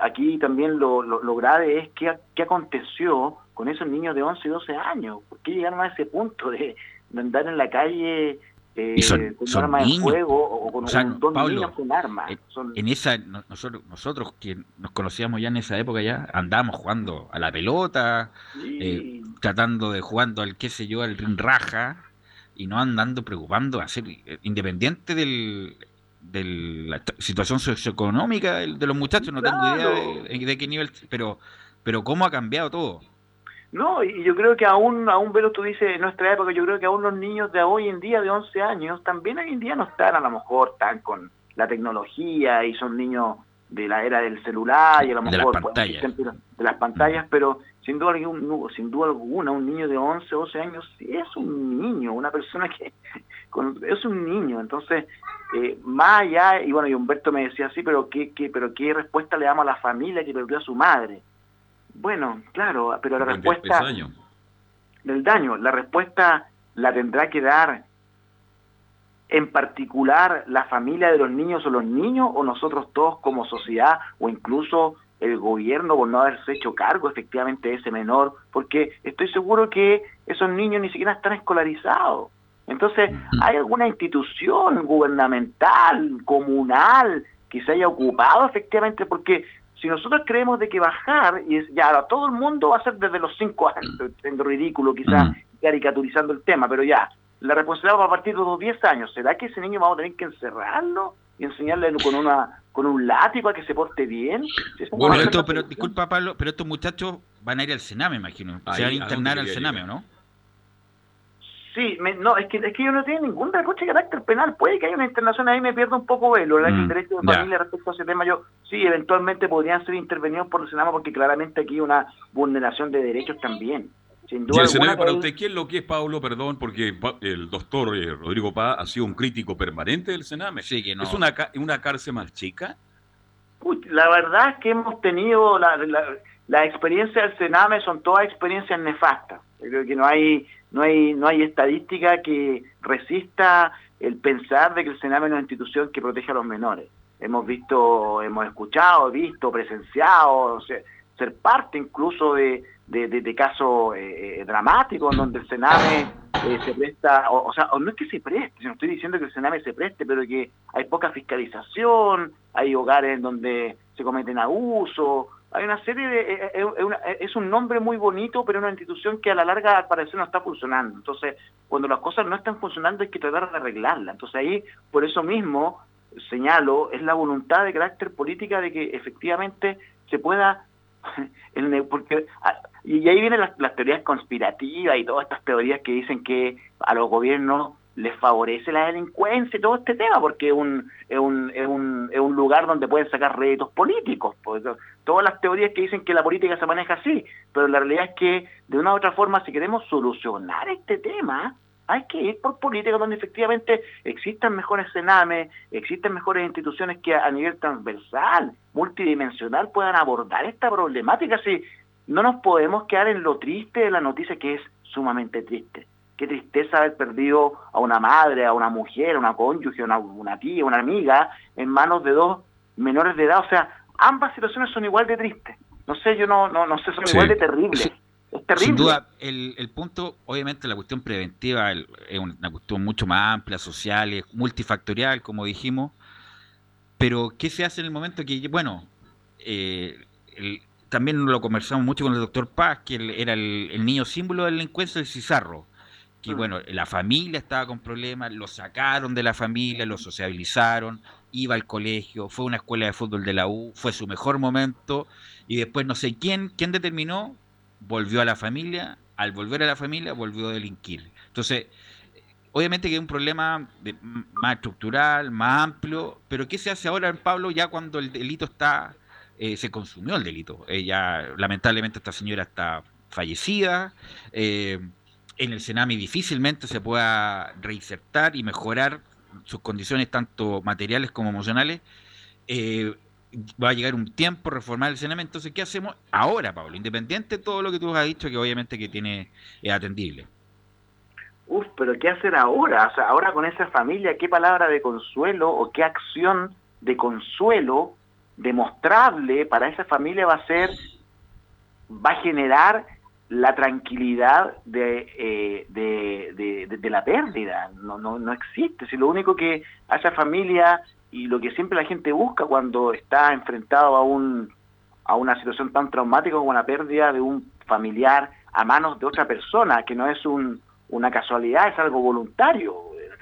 aquí también lo, lo, grave es qué, qué aconteció con esos niños de 11 y 12 años, ¿por qué llegaron a ese punto de, andar en la calle eh, con armas de fuego o con un niños con armas. En esa, nosotros, nosotros que nos conocíamos ya en esa época ya, andábamos jugando a la pelota, eh, tratando de jugando al qué sé yo, al raja, y no andando preocupando a ser eh, independiente del de la situación socioeconómica de los muchachos, no tengo idea de, qué nivel, pero pero cómo ha cambiado todo. No, y yo creo que aún, aún Velo, tú dices, en nuestra época, yo creo que aún los niños de hoy en día, de 11 años, también hoy en día no están a lo mejor tan con la tecnología y son niños de la era del celular y a lo mejor de las pantallas, de las pantallas pero sin duda, sin duda alguna un niño de 11, 12 años es un niño, una persona que es un niño, entonces eh, más allá, y bueno, y Humberto me decía así, pero ¿qué, qué, pero ¿qué respuesta le damos a la familia que perdió a su madre? Bueno, claro, pero la respuesta del daño, la respuesta la tendrá que dar en particular la familia de los niños o los niños o nosotros todos como sociedad o incluso el gobierno por no haberse hecho cargo efectivamente de ese menor, porque estoy seguro que esos niños ni siquiera están escolarizados. Entonces, ¿hay alguna institución gubernamental, comunal, que se haya ocupado efectivamente? Porque si nosotros creemos de que bajar, y es, ya todo el mundo va a ser desde los cinco años, siendo ridículo quizás, caricaturizando el tema, pero ya, la responsabilidad va a partir de los 10 años. ¿Será que ese niño vamos a tener que encerrarlo y enseñarle con una con un látigo a que se porte bien? bueno, esto, pero disculpa Pablo, pero estos muchachos van a ir al Sename, imagino. se van a internar al Sename, ¿o no? Sí, no, es que, es que yo no tengo ningún reproche de carácter penal. Puede que haya una internación ahí me pierdo un poco velo. El mm, derecho de familia respecto a ese tema, yo sí, eventualmente podrían ser intervenidos por el Senado porque claramente aquí hay una vulneración de derechos también. Sin duda el para usted, ¿qué es lo que es Pablo? Perdón, porque el doctor eh, Rodrigo Paz ha sido un crítico permanente del Sename. Sí, que no. ¿Es una, una cárcel más chica? la verdad es que hemos tenido la, la, experiencia del Sename, son todas experiencias nefastas. creo que no hay no hay, no hay estadística que resista el pensar de que el Sename es una institución que protege a los menores. Hemos visto, hemos escuchado, visto, presenciado, ser parte incluso de, de, casos eh, eh, dramáticos donde el Sename eh, se presta, o, sea, no es que se preste, no estoy diciendo que el Sename se preste, pero que hay poca fiscalización, hay hogares en donde se cometen abusos, hay una serie de... Eh, eh, eh, es un nombre muy bonito, pero una institución que a la larga al parecer no está funcionando. Entonces, cuando las cosas no están funcionando hay que tratar de arreglarla. Entonces ahí, por eso mismo, señalo, es la voluntad de carácter política de que efectivamente se pueda... porque ah, y ahí vienen las, las teorías conspirativas y todas estas teorías que dicen que a los gobiernos les favorece la delincuencia y todo este tema, porque es un, es un, es un, es un lugar donde pueden sacar réditos políticos. Pues, todas las teorías que dicen que la política se maneja así, pero la realidad es que de una u otra forma, si queremos solucionar este tema, hay que ir por políticas donde efectivamente existan mejores cenames, existen mejores instituciones que a nivel transversal, multidimensional, puedan abordar esta problemática. Si no nos podemos quedar en lo triste de la noticia, que es sumamente triste qué tristeza haber perdido a una madre, a una mujer, a una cónyuge, a una, una tía, una amiga, en manos de dos menores de edad. O sea, ambas situaciones son igual de tristes. No sé, yo no, no, no sé, son igual de terribles. Es terrible. Sin duda, el, el punto, obviamente la cuestión preventiva es una cuestión mucho más amplia, social, es multifactorial, como dijimos, pero ¿qué se hace en el momento que, bueno, eh, también lo conversamos mucho con el doctor Paz, que era el, el, niño símbolo de la delincuencia, el Cizarro, que mm. bueno, la familia estaba con problemas, lo sacaron de la familia, lo sociabilizaron, iba al colegio, fue a una escuela de fútbol de la U, fue su mejor momento, y después no sé quién, quién determinó, volvió a la familia, al volver a la familia volvió a delinquir. Entonces, obviamente que hay un problema más estructural, más amplio, pero ¿qué se hace ahora, Pablo, ya cuando el delito está eh, se consumió el delito. Ella, lamentablemente, esta señora está fallecida. Eh, en el Senami difícilmente se pueda reinsertar y mejorar sus condiciones tanto materiales como emocionales. Eh, va a llegar un tiempo reformar el Senami. Entonces, ¿qué hacemos ahora, Pablo? Independiente de todo lo que tú has dicho, que obviamente que tiene es atendible. Uf, pero ¿qué hacer ahora? O sea, ahora con esa familia, ¿qué palabra de consuelo o qué acción de consuelo demostrable para esa familia va a ser, va a generar la tranquilidad de, eh, de, de, la pérdida. No, no, no existe. Si lo único que a esa familia y lo que siempre la gente busca cuando está enfrentado a, un, a una situación tan traumática como la pérdida de un familiar a manos de otra persona, que no es un, una casualidad, es algo voluntario,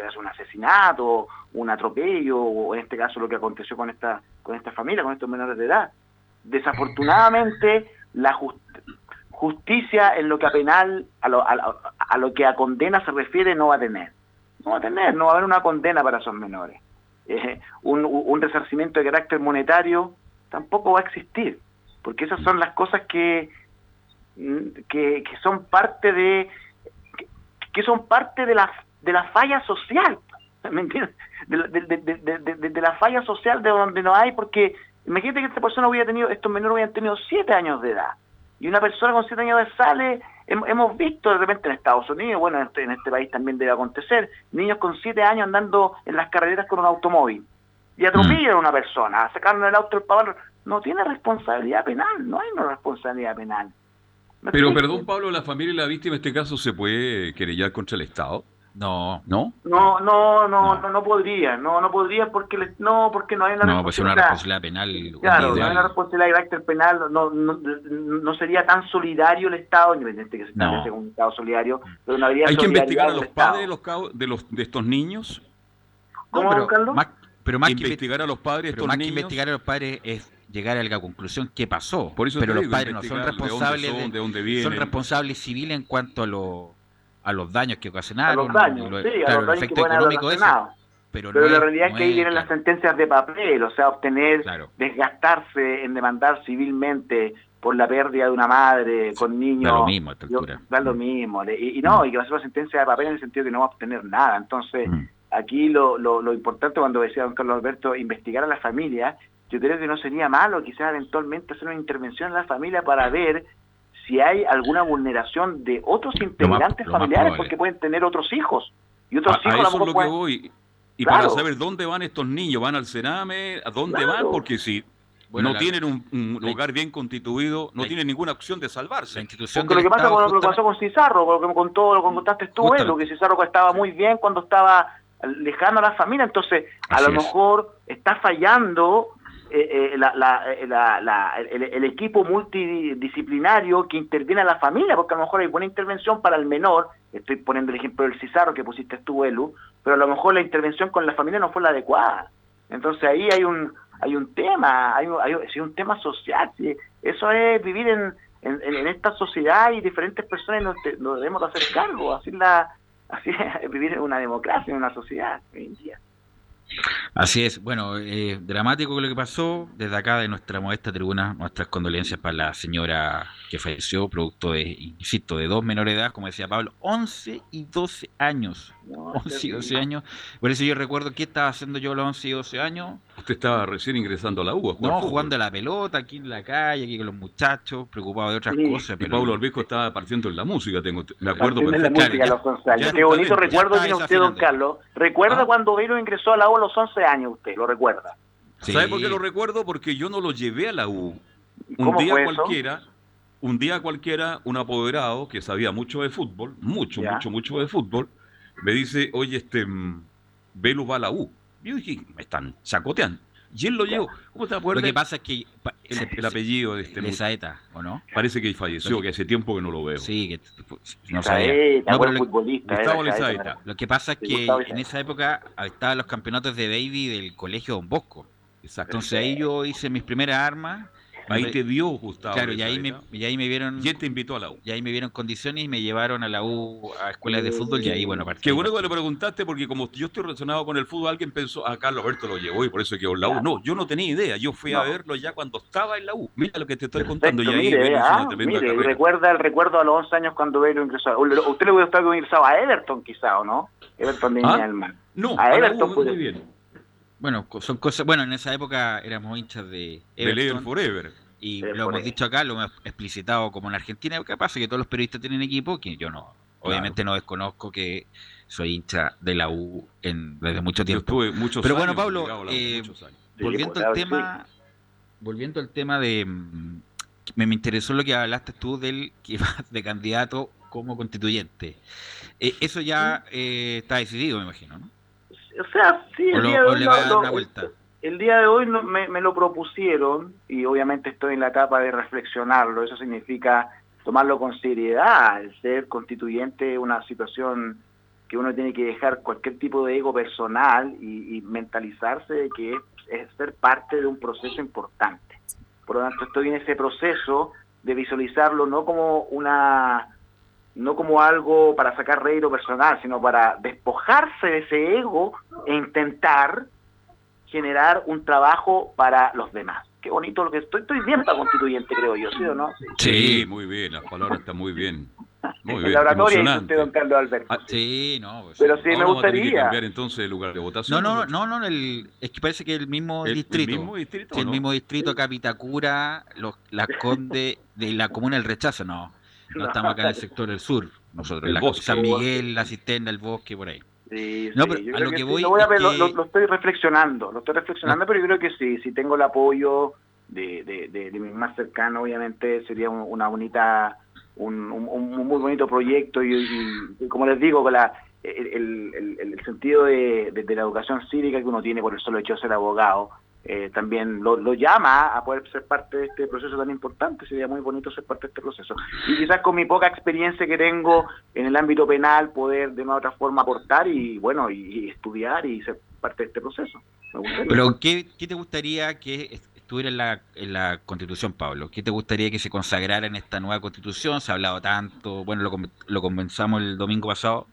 es un asesinato, un atropello, o en este caso lo que aconteció con esta, con esta familia, con estos menores de edad. Desafortunadamente, la justicia en lo que a penal, a lo, a, lo que a condena se refiere, no va a tener. No va a tener, no va a haber una condena para esos menores. Eh, un, resarcimiento de carácter monetario tampoco va a existir, porque esas son las cosas que, que, que son parte de que son parte de la, de la falla social, ¿me entiendes? De, de, de, la falla social de donde no hay, porque imagínate que esta persona hubiera tenido, estos menores hubieran tenido siete años de edad, y una persona con siete años de edad sale, hemos visto de repente en Estados Unidos, bueno, en este, en este país también debe acontecer, niños con siete años andando en las carreteras con un automóvil, y atropellan a una persona, sacaron el auto del pavor, no tiene responsabilidad penal, no hay una responsabilidad penal. Pero perdón, Pablo, la familia y la víctima en este caso se puede querellar contra el Estado. No, ¿no? No, no, no, no, no, podría, no, no podría porque no, porque no hay una no, pues una responsabilidad penal. Claro, no hay una responsabilidad de carácter penal, no, no, no sería tan solidario el Estado, independiente que se establece como un Estado solidario, pero no habría Hay que investigar a los padres de los, de los de estos niños. ¿Cómo, pero, Carlos? pero más que investigar a los padres de estos más niños. que investigar a los padres es llegar a la conclusión qué pasó. pero los padres no son responsables de, dónde son, responsables civiles en cuanto a, lo, a los daños que ocasionaron. A los daños, sí, a los daños que económico de Pero, pero la realidad es que ahí vienen las sentencias de papel, o sea, obtener, desgastarse en demandar civilmente por la pérdida de una madre con niños. Da lo mismo a esta altura. Da lo mismo. Y, no, mm. y que va a ser una sentencia de papel en el sentido de que no va a obtener nada. Entonces, mm. aquí lo, lo, lo importante cuando decía don Carlos Alberto, investigar a la familia yo creo que no sería malo quizás eventualmente hacer una intervención en la familia para ver si hay alguna vulneración de otros integrantes familiares porque pueden tener otros hijos y otros hijos a eso es lo que voy. Y para saber dónde van estos niños van al Sename a dónde van porque si no tienen un, lugar bien constituido, no tienen ninguna opción de salvarse. La institución lo que pasa con lo que pasó con Cizarro, con lo que me contó, lo que contaste tú, lo que Cizarro estaba muy bien cuando estaba lejano a la familia, entonces a lo mejor está fallando eh, eh, eh, el, equipo multidisciplinario que interviene a la familia, porque a lo mejor hay buena intervención para el menor, estoy poniendo el ejemplo del Cizarro que pusiste tú, Elu, pero a lo mejor la intervención con la familia no fue la adecuada. Entonces ahí hay un hay un tema, hay, hay, un tema social, eso es vivir en, en, esta sociedad y diferentes personas nos, debemos hacer cargo, así la así es vivir en una democracia, en una sociedad hoy en. Así es, bueno, eh, dramático lo que pasó. Desde acá, de nuestra modesta tribuna, nuestras condolencias para la señora que falleció, producto de, insisto, de dos menores de edad, como decía Pablo, 11 y 12 años. 11 y 12 años. Por eso yo recuerdo qué estaba haciendo yo a los 11 y 12 años. Usted estaba recién ingresando a la U. no, jugando a la pelota aquí en la calle, aquí con los muchachos, preocupado de otras cosas. Pero... Y Pablo Albisco estaba partiendo en la música, tengo, me acuerdo perfectamente. La música los 11 años. Qué bonito recuerdo tiene usted, don Carlos. ¿Recuerda ah. cuando Vero ingresó a la U a los 11 años usted? ¿Lo recuerda? ¿Sabe por qué lo recuerdo? Porque yo no lo llevé a la U. Un día cualquiera un día cualquiera, un apoderado que sabía mucho de fútbol, mucho, mucho, mucho de fútbol, me dice, oye, este, mm, Velus va a la U. yo dije, me están sacoteando. Y él lo llevó. ¿Cómo te acuerdas? Lo que pasa es que el, apellido de este Lesaeta, ¿o no? Parece que falleció, que, hace tiempo que no lo veo. Sí, que no sabía. No, pero futbolista, Lo que pasa es que en esa época estaban los campeonatos de baby del colegio Don Bosco. Exacto. Entonces ahí yo hice mis primeras armas Ahí te vio Gustavo. Claro, y ahí, me, y ahí me vieron. Y él te invitó a la U. Y ahí me vieron condiciones y me llevaron a la U a escuelas de fútbol y ahí, bueno, partí. Qué bueno que lo preguntaste porque como yo estoy relacionado con el fútbol, alguien pensó, ah, Carlos Alberto lo llevó y por eso quedó en la U. No, yo no tenía idea. Yo fui a verlo ya cuando estaba en la U. Mira lo que te estoy contando. y ahí mire, ah, mire, recuerda el recuerdo a los 11 años cuando Velo ingresó. Usted le hubiera estado ingresado a Everton quizá, ¿o no? Everton de ¿Ah? No, a, Everton. Muy bien. Bueno, son cosas. Bueno, en esa época éramos hinchas de Everton. Forever. Y lo hemos dicho acá, lo hemos explicitado como en Argentina. ¿Qué pasa? Que todos los periodistas tienen equipo, que yo no. Obviamente no desconozco que soy hincha de la U en, desde mucho tiempo. Pero bueno, Pablo, eh, volviendo al tema, volviendo al tema de. Mm, me, me, interesó lo que hablaste tú del que vas de candidato como constituyente. Eh, eso ya eh, está decidido, me imagino, ¿no? O sea, sí, el día de hoy, el día de hoy me, lo propusieron y obviamente estoy en la etapa de reflexionarlo. Eso significa tomarlo con seriedad. El ser constituyente es una situación que uno tiene que dejar cualquier tipo de ego personal y, mentalizarse de que es, ser parte de un proceso importante. Por lo tanto, estoy en ese proceso de visualizarlo no como una no como algo para sacar rédito personal, sino para despojarse de ese ego e intentar generar un trabajo para los demás. Qué bonito lo que estoy, estoy bien para constituyente, creo yo, ¿sí o no? Sí, muy bien, las palabras están muy bien. Muy bien, la usted, don Carlos Alberto. Ah, sí, no. Pues, Pero sí me gustaría. Que cambiar entonces el lugar de votación. No, no, no, no, el, es que parece que el mismo distrito. El mismo distrito. El mismo distrito, Capitacura, los, las Condes de la comuna del rechazo, no. No, estamos acá en el sector del sur, nosotros. La, San Miguel, la cisterna, el bosque, por ahí. Sí, no, pero a lo que, voy, lo, lo, estoy reflexionando, lo estoy reflexionando, pero yo creo que sí, si tengo el apoyo de, de, de, mi más cercano, obviamente sería una bonita, un, un, muy bonito proyecto y, como les digo, con la, el, el, el, sentido de, de, la educación cívica que uno tiene por el solo hecho de ser abogado, eh, también lo, llama a poder ser parte de este proceso tan importante, sería muy bonito ser parte de este proceso. Y quizás con mi poca experiencia que tengo en el ámbito penal, poder de una u otra forma aportar y bueno, y, estudiar y ser parte de este proceso. Pero ¿qué, ¿qué, te gustaría que estuviera en la, en la constitución, Pablo? ¿Qué te gustaría que se consagrara en esta nueva constitución? Se ha hablado tanto, bueno, lo, lo comenzamos el domingo pasado,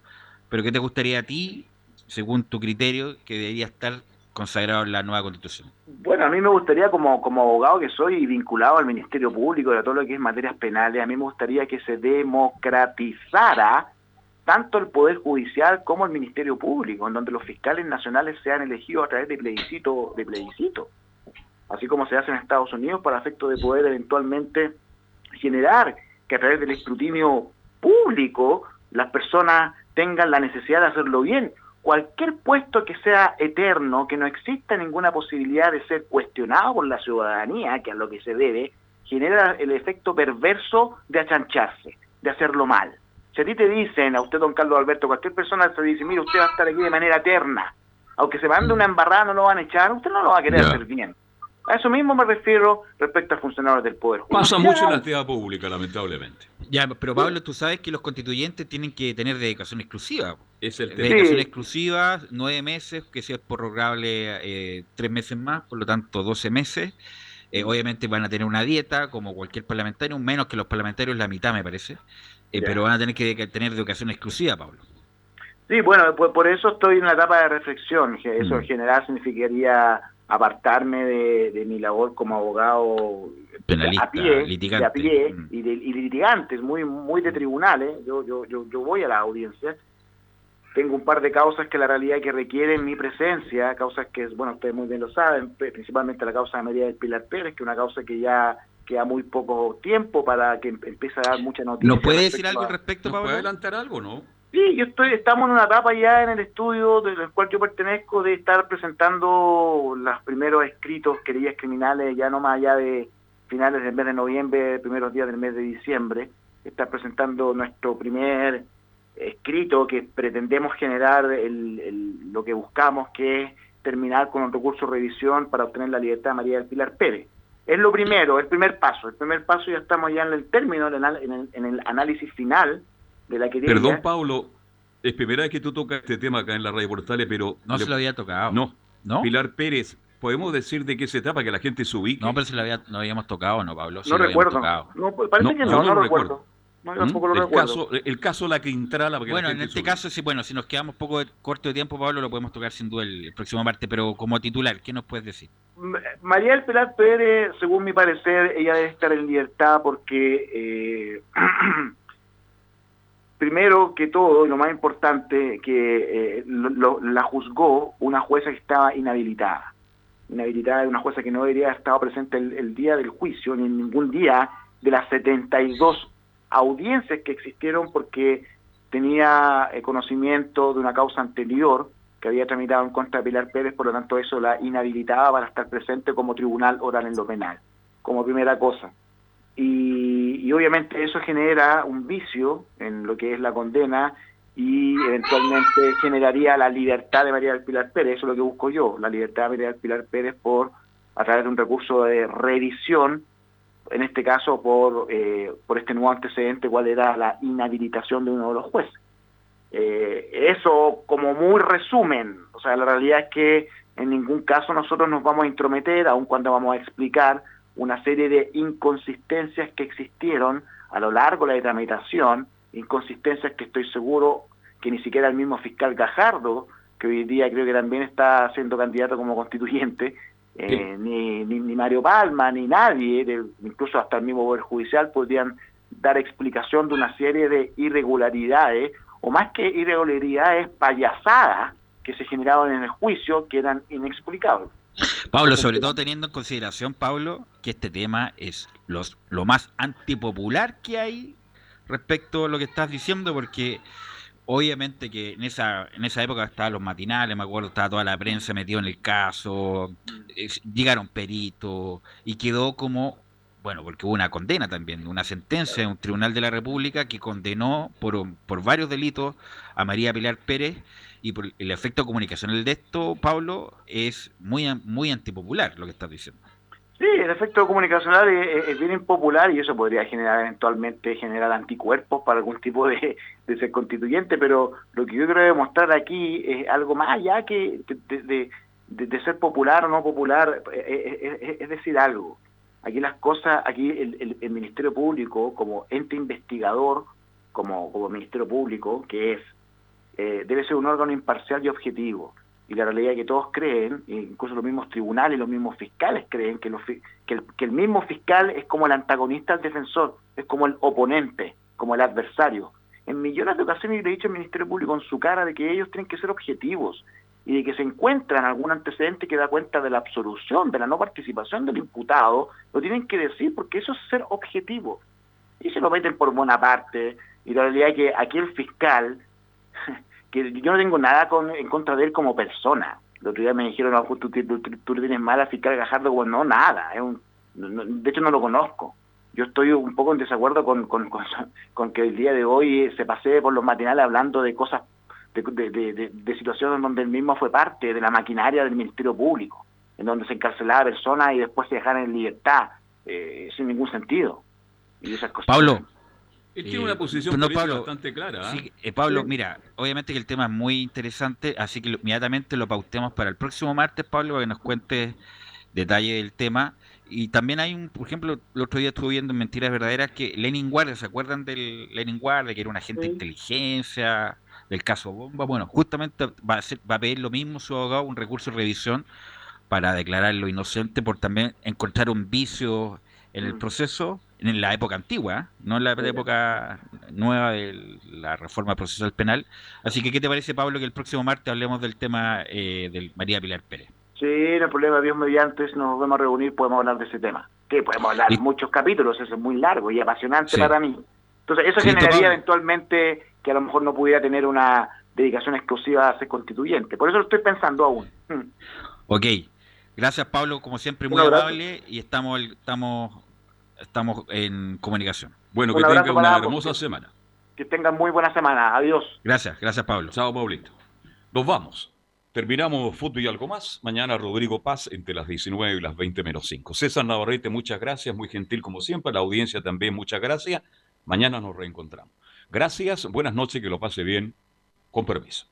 pero ¿qué te gustaría a ti, según tu criterio, que debería estar consagrado en la nueva constitución? Bueno, a mí me gustaría, como, como abogado que soy vinculado al Ministerio Público y a todo lo que es materias penales, a mí me gustaría que se democratizara tanto el Poder Judicial como el Ministerio Público, en donde los fiscales nacionales sean elegidos a través de plebiscito, de plebiscito, así como se hace en Estados Unidos para efecto de poder eventualmente generar que a través del escrutinio público las personas tengan la necesidad de hacerlo bien, cualquier puesto que sea eterno, que no exista ninguna posibilidad de ser cuestionado por la ciudadanía, que a lo que se debe, genera el efecto perverso de achancharse, de hacerlo mal. Si a ti te dicen, a usted, don Carlos Alberto, cualquier persona te dice, mire, usted va a estar aquí de manera eterna, aunque se mande una embarrada, no lo van a echar, usted no lo va a querer hacer bien. A eso mismo me refiero respecto a funcionarios del Poder Judicial. Pasa mucho en la actividad pública, lamentablemente. Ya, pero Pablo, tú sabes que los constituyentes tienen que tener dedicación exclusiva. Es el tema. Dedicación exclusiva, nueve meses, que sea prorrogable eh, tres meses más, por lo tanto doce meses. Eh, obviamente van a tener una dieta, como cualquier parlamentario, menos que los parlamentarios, la mitad me parece. Eh, pero van a tener que tener educación exclusiva, Pablo. Sí, bueno, pues por eso estoy en la etapa de reflexión. Eso en mm. general significaría apartarme de, mi labor como abogado Penalista, a pie, litigante. a pie mm. y, de, y litigantes, muy, muy de tribunales. Yo, yo, yo, yo voy a la audiencia. Tengo un par de causas que la realidad que requieren mi presencia, causas que, bueno, ustedes muy bien lo saben, principalmente la causa de María del Pilar Pérez, que es una causa que ya queda muy poco tiempo para que empiece a dar mucha noticia. ¿No puede decir algo al respecto, Pablo? ¿Puede adelantar algo, no? Sí, yo estoy, estamos en una etapa ya en el estudio del cual yo pertenezco de estar presentando los primeros escritos, querellas criminales, ya no más allá de finales del mes de noviembre, primeros días del mes de diciembre, estar presentando nuestro primer escrito que pretendemos generar lo que buscamos, que es terminar con un recurso de revisión para obtener la libertad de María del Pilar Pérez. Es lo primero, el primer paso. El primer paso ya estamos ya en el término, el, en el análisis final Perdón, Pablo, es primera vez que tú tocas este tema acá en la radio Portales, pero... No se lo había tocado. No, ¿No? Pilar Pérez podemos decir de qué se trata para que la gente se ubique. No, pero si lo, había, habíamos tocado, ¿no, Pablo? no recuerdo. No, parece que no, no, lo recuerdo. No, tampoco lo el recuerdo. Caso, el caso La Quintrala. Bueno, en este caso, sí, bueno, si nos quedamos poco corto de tiempo, Pablo, lo podemos tocar sin duda el, próximo martes, pero como titular, ¿qué nos puedes decir? María del Pilar Pérez, según mi parecer, ella debe estar en libertad porque, eh, primero que todo, lo más importante, que eh, la juzgó una jueza que estaba inhabilitada. Inhabilitada, una jueza que no debería haber estado presente el, el día del juicio, ni en ningún día de las 72 audiencias que existieron porque tenía eh, conocimiento de una causa anterior que había tramitado en contra de Pilar Pérez, por lo tanto eso la inhabilitaba para estar presente como tribunal oral en lo penal, como primera cosa. Y, obviamente eso genera un vicio en lo que es la condena y eventualmente generaría la libertad de María del Pilar Pérez, eso es lo que busco yo, la libertad de María del Pilar Pérez por a través de un recurso de revisión en este caso por, eh, por este nuevo antecedente, cuál era la inhabilitación de uno de los jueces. Eh, eso como muy resumen, o sea, la realidad es que en ningún caso nosotros nos vamos a intrometer, aun cuando vamos a explicar una serie de inconsistencias que existieron a lo largo de la tramitación, inconsistencias que estoy seguro que ni siquiera el mismo fiscal Gajardo, que hoy día creo que también está siendo candidato como constituyente, eh, ni, ni, Mario Palma, ni nadie, incluso hasta el mismo Poder Judicial, podrían dar explicación de una serie de irregularidades, o más que irregularidades, payasadas que se generaban en el juicio que eran inexplicables. Pablo, sobre todo teniendo en consideración, Pablo, que este tema es los, lo más antipopular que hay respecto a lo que estás diciendo, porque obviamente que en esa en esa época estaban los matinales, me acuerdo, estaba toda la prensa metida en el caso, llegaron peritos y quedó como, bueno, porque hubo una condena también, una sentencia de un tribunal de la República que condenó por, por varios delitos a María Pilar Pérez y por el efecto comunicacional de esto, Pablo, es muy, muy antipopular lo que estás diciendo. Sí, el efecto comunicacional es, bien impopular y eso podría generar eventualmente generar anticuerpos para algún tipo de, ser constituyente, pero lo que yo quiero demostrar aquí es algo más allá que de, ser popular o no popular, es, decir algo. Aquí las cosas, aquí el, Ministerio Público como ente investigador, como, como Ministerio Público, que es, eh, debe ser un órgano imparcial y objetivo y la realidad es que todos creen, incluso los mismos tribunales, los mismos fiscales creen que, que, el, mismo fiscal es como el antagonista al defensor, es como el oponente, como el adversario. En millones de ocasiones le he dicho al Ministerio Público en su cara de que ellos tienen que ser objetivos y de que se encuentran algún antecedente que da cuenta de la absolución, de la no participación del imputado, lo tienen que decir porque eso es ser objetivo. Y se lo meten por buena parte, y la realidad es que aquí el fiscal que yo no tengo nada en contra de él como persona. El otro día me dijeron, no, tú, tú, tienes mal fiscal Gajardo, bueno, no, nada, de hecho no lo conozco. Yo estoy un poco en desacuerdo con, con, con, que el día de hoy se pase por los matinales hablando de cosas, de, de, de, situaciones donde él mismo fue parte de la maquinaria del Ministerio Público, en donde se encarcelaba a personas y después se dejaron en libertad, eh, sin ningún sentido. Y esas cosas. Pablo, él tiene una eh, posición bastante clara. ¿eh? Eh, Pablo, mira, obviamente que el tema es muy interesante, así que inmediatamente lo pautemos para el próximo martes, Pablo, para que nos cuente detalle del tema. Y también hay un, por ejemplo, el otro día estuve viendo en Mentiras Verdaderas que Lenin Guardia, ¿se acuerdan del Lenin Guardia, que era un agente de inteligencia, del caso Bomba? Bueno, justamente va a, ser, va a pedir lo mismo su abogado, un recurso de revisión para declararlo inocente por también encontrar un vicio en el mm. proceso en la época antigua, no en la época nueva de la reforma procesal penal. Así que, ¿qué te parece, Pablo, que el próximo martes hablemos del tema eh, de María Pilar Pérez? Sí, no hay problema, Dios mediante, nos vamos a reunir, podemos hablar de ese tema. Que podemos hablar de muchos capítulos, eso es muy largo y apasionante para mí. Entonces, eso generaría eventualmente que a lo mejor no pudiera tener una dedicación exclusiva a ser constituyente. Por eso lo estoy pensando aún. Ok. Gracias, Pablo, como siempre, muy amable y estamos, estamos estamos en comunicación. Bueno, que tengan una hermosa semana. Que tengan muy buena semana. Adiós. Gracias, gracias Pablo. Chao, Paulito. Nos vamos. Terminamos fútbol y algo más. Mañana Rodrigo Paz entre las 19 y las 20 menos 5. César Navarrete, muchas gracias, muy gentil como siempre. La audiencia también, muchas gracias. Mañana nos reencontramos. Gracias, buenas noches, que lo pase bien. Con permiso.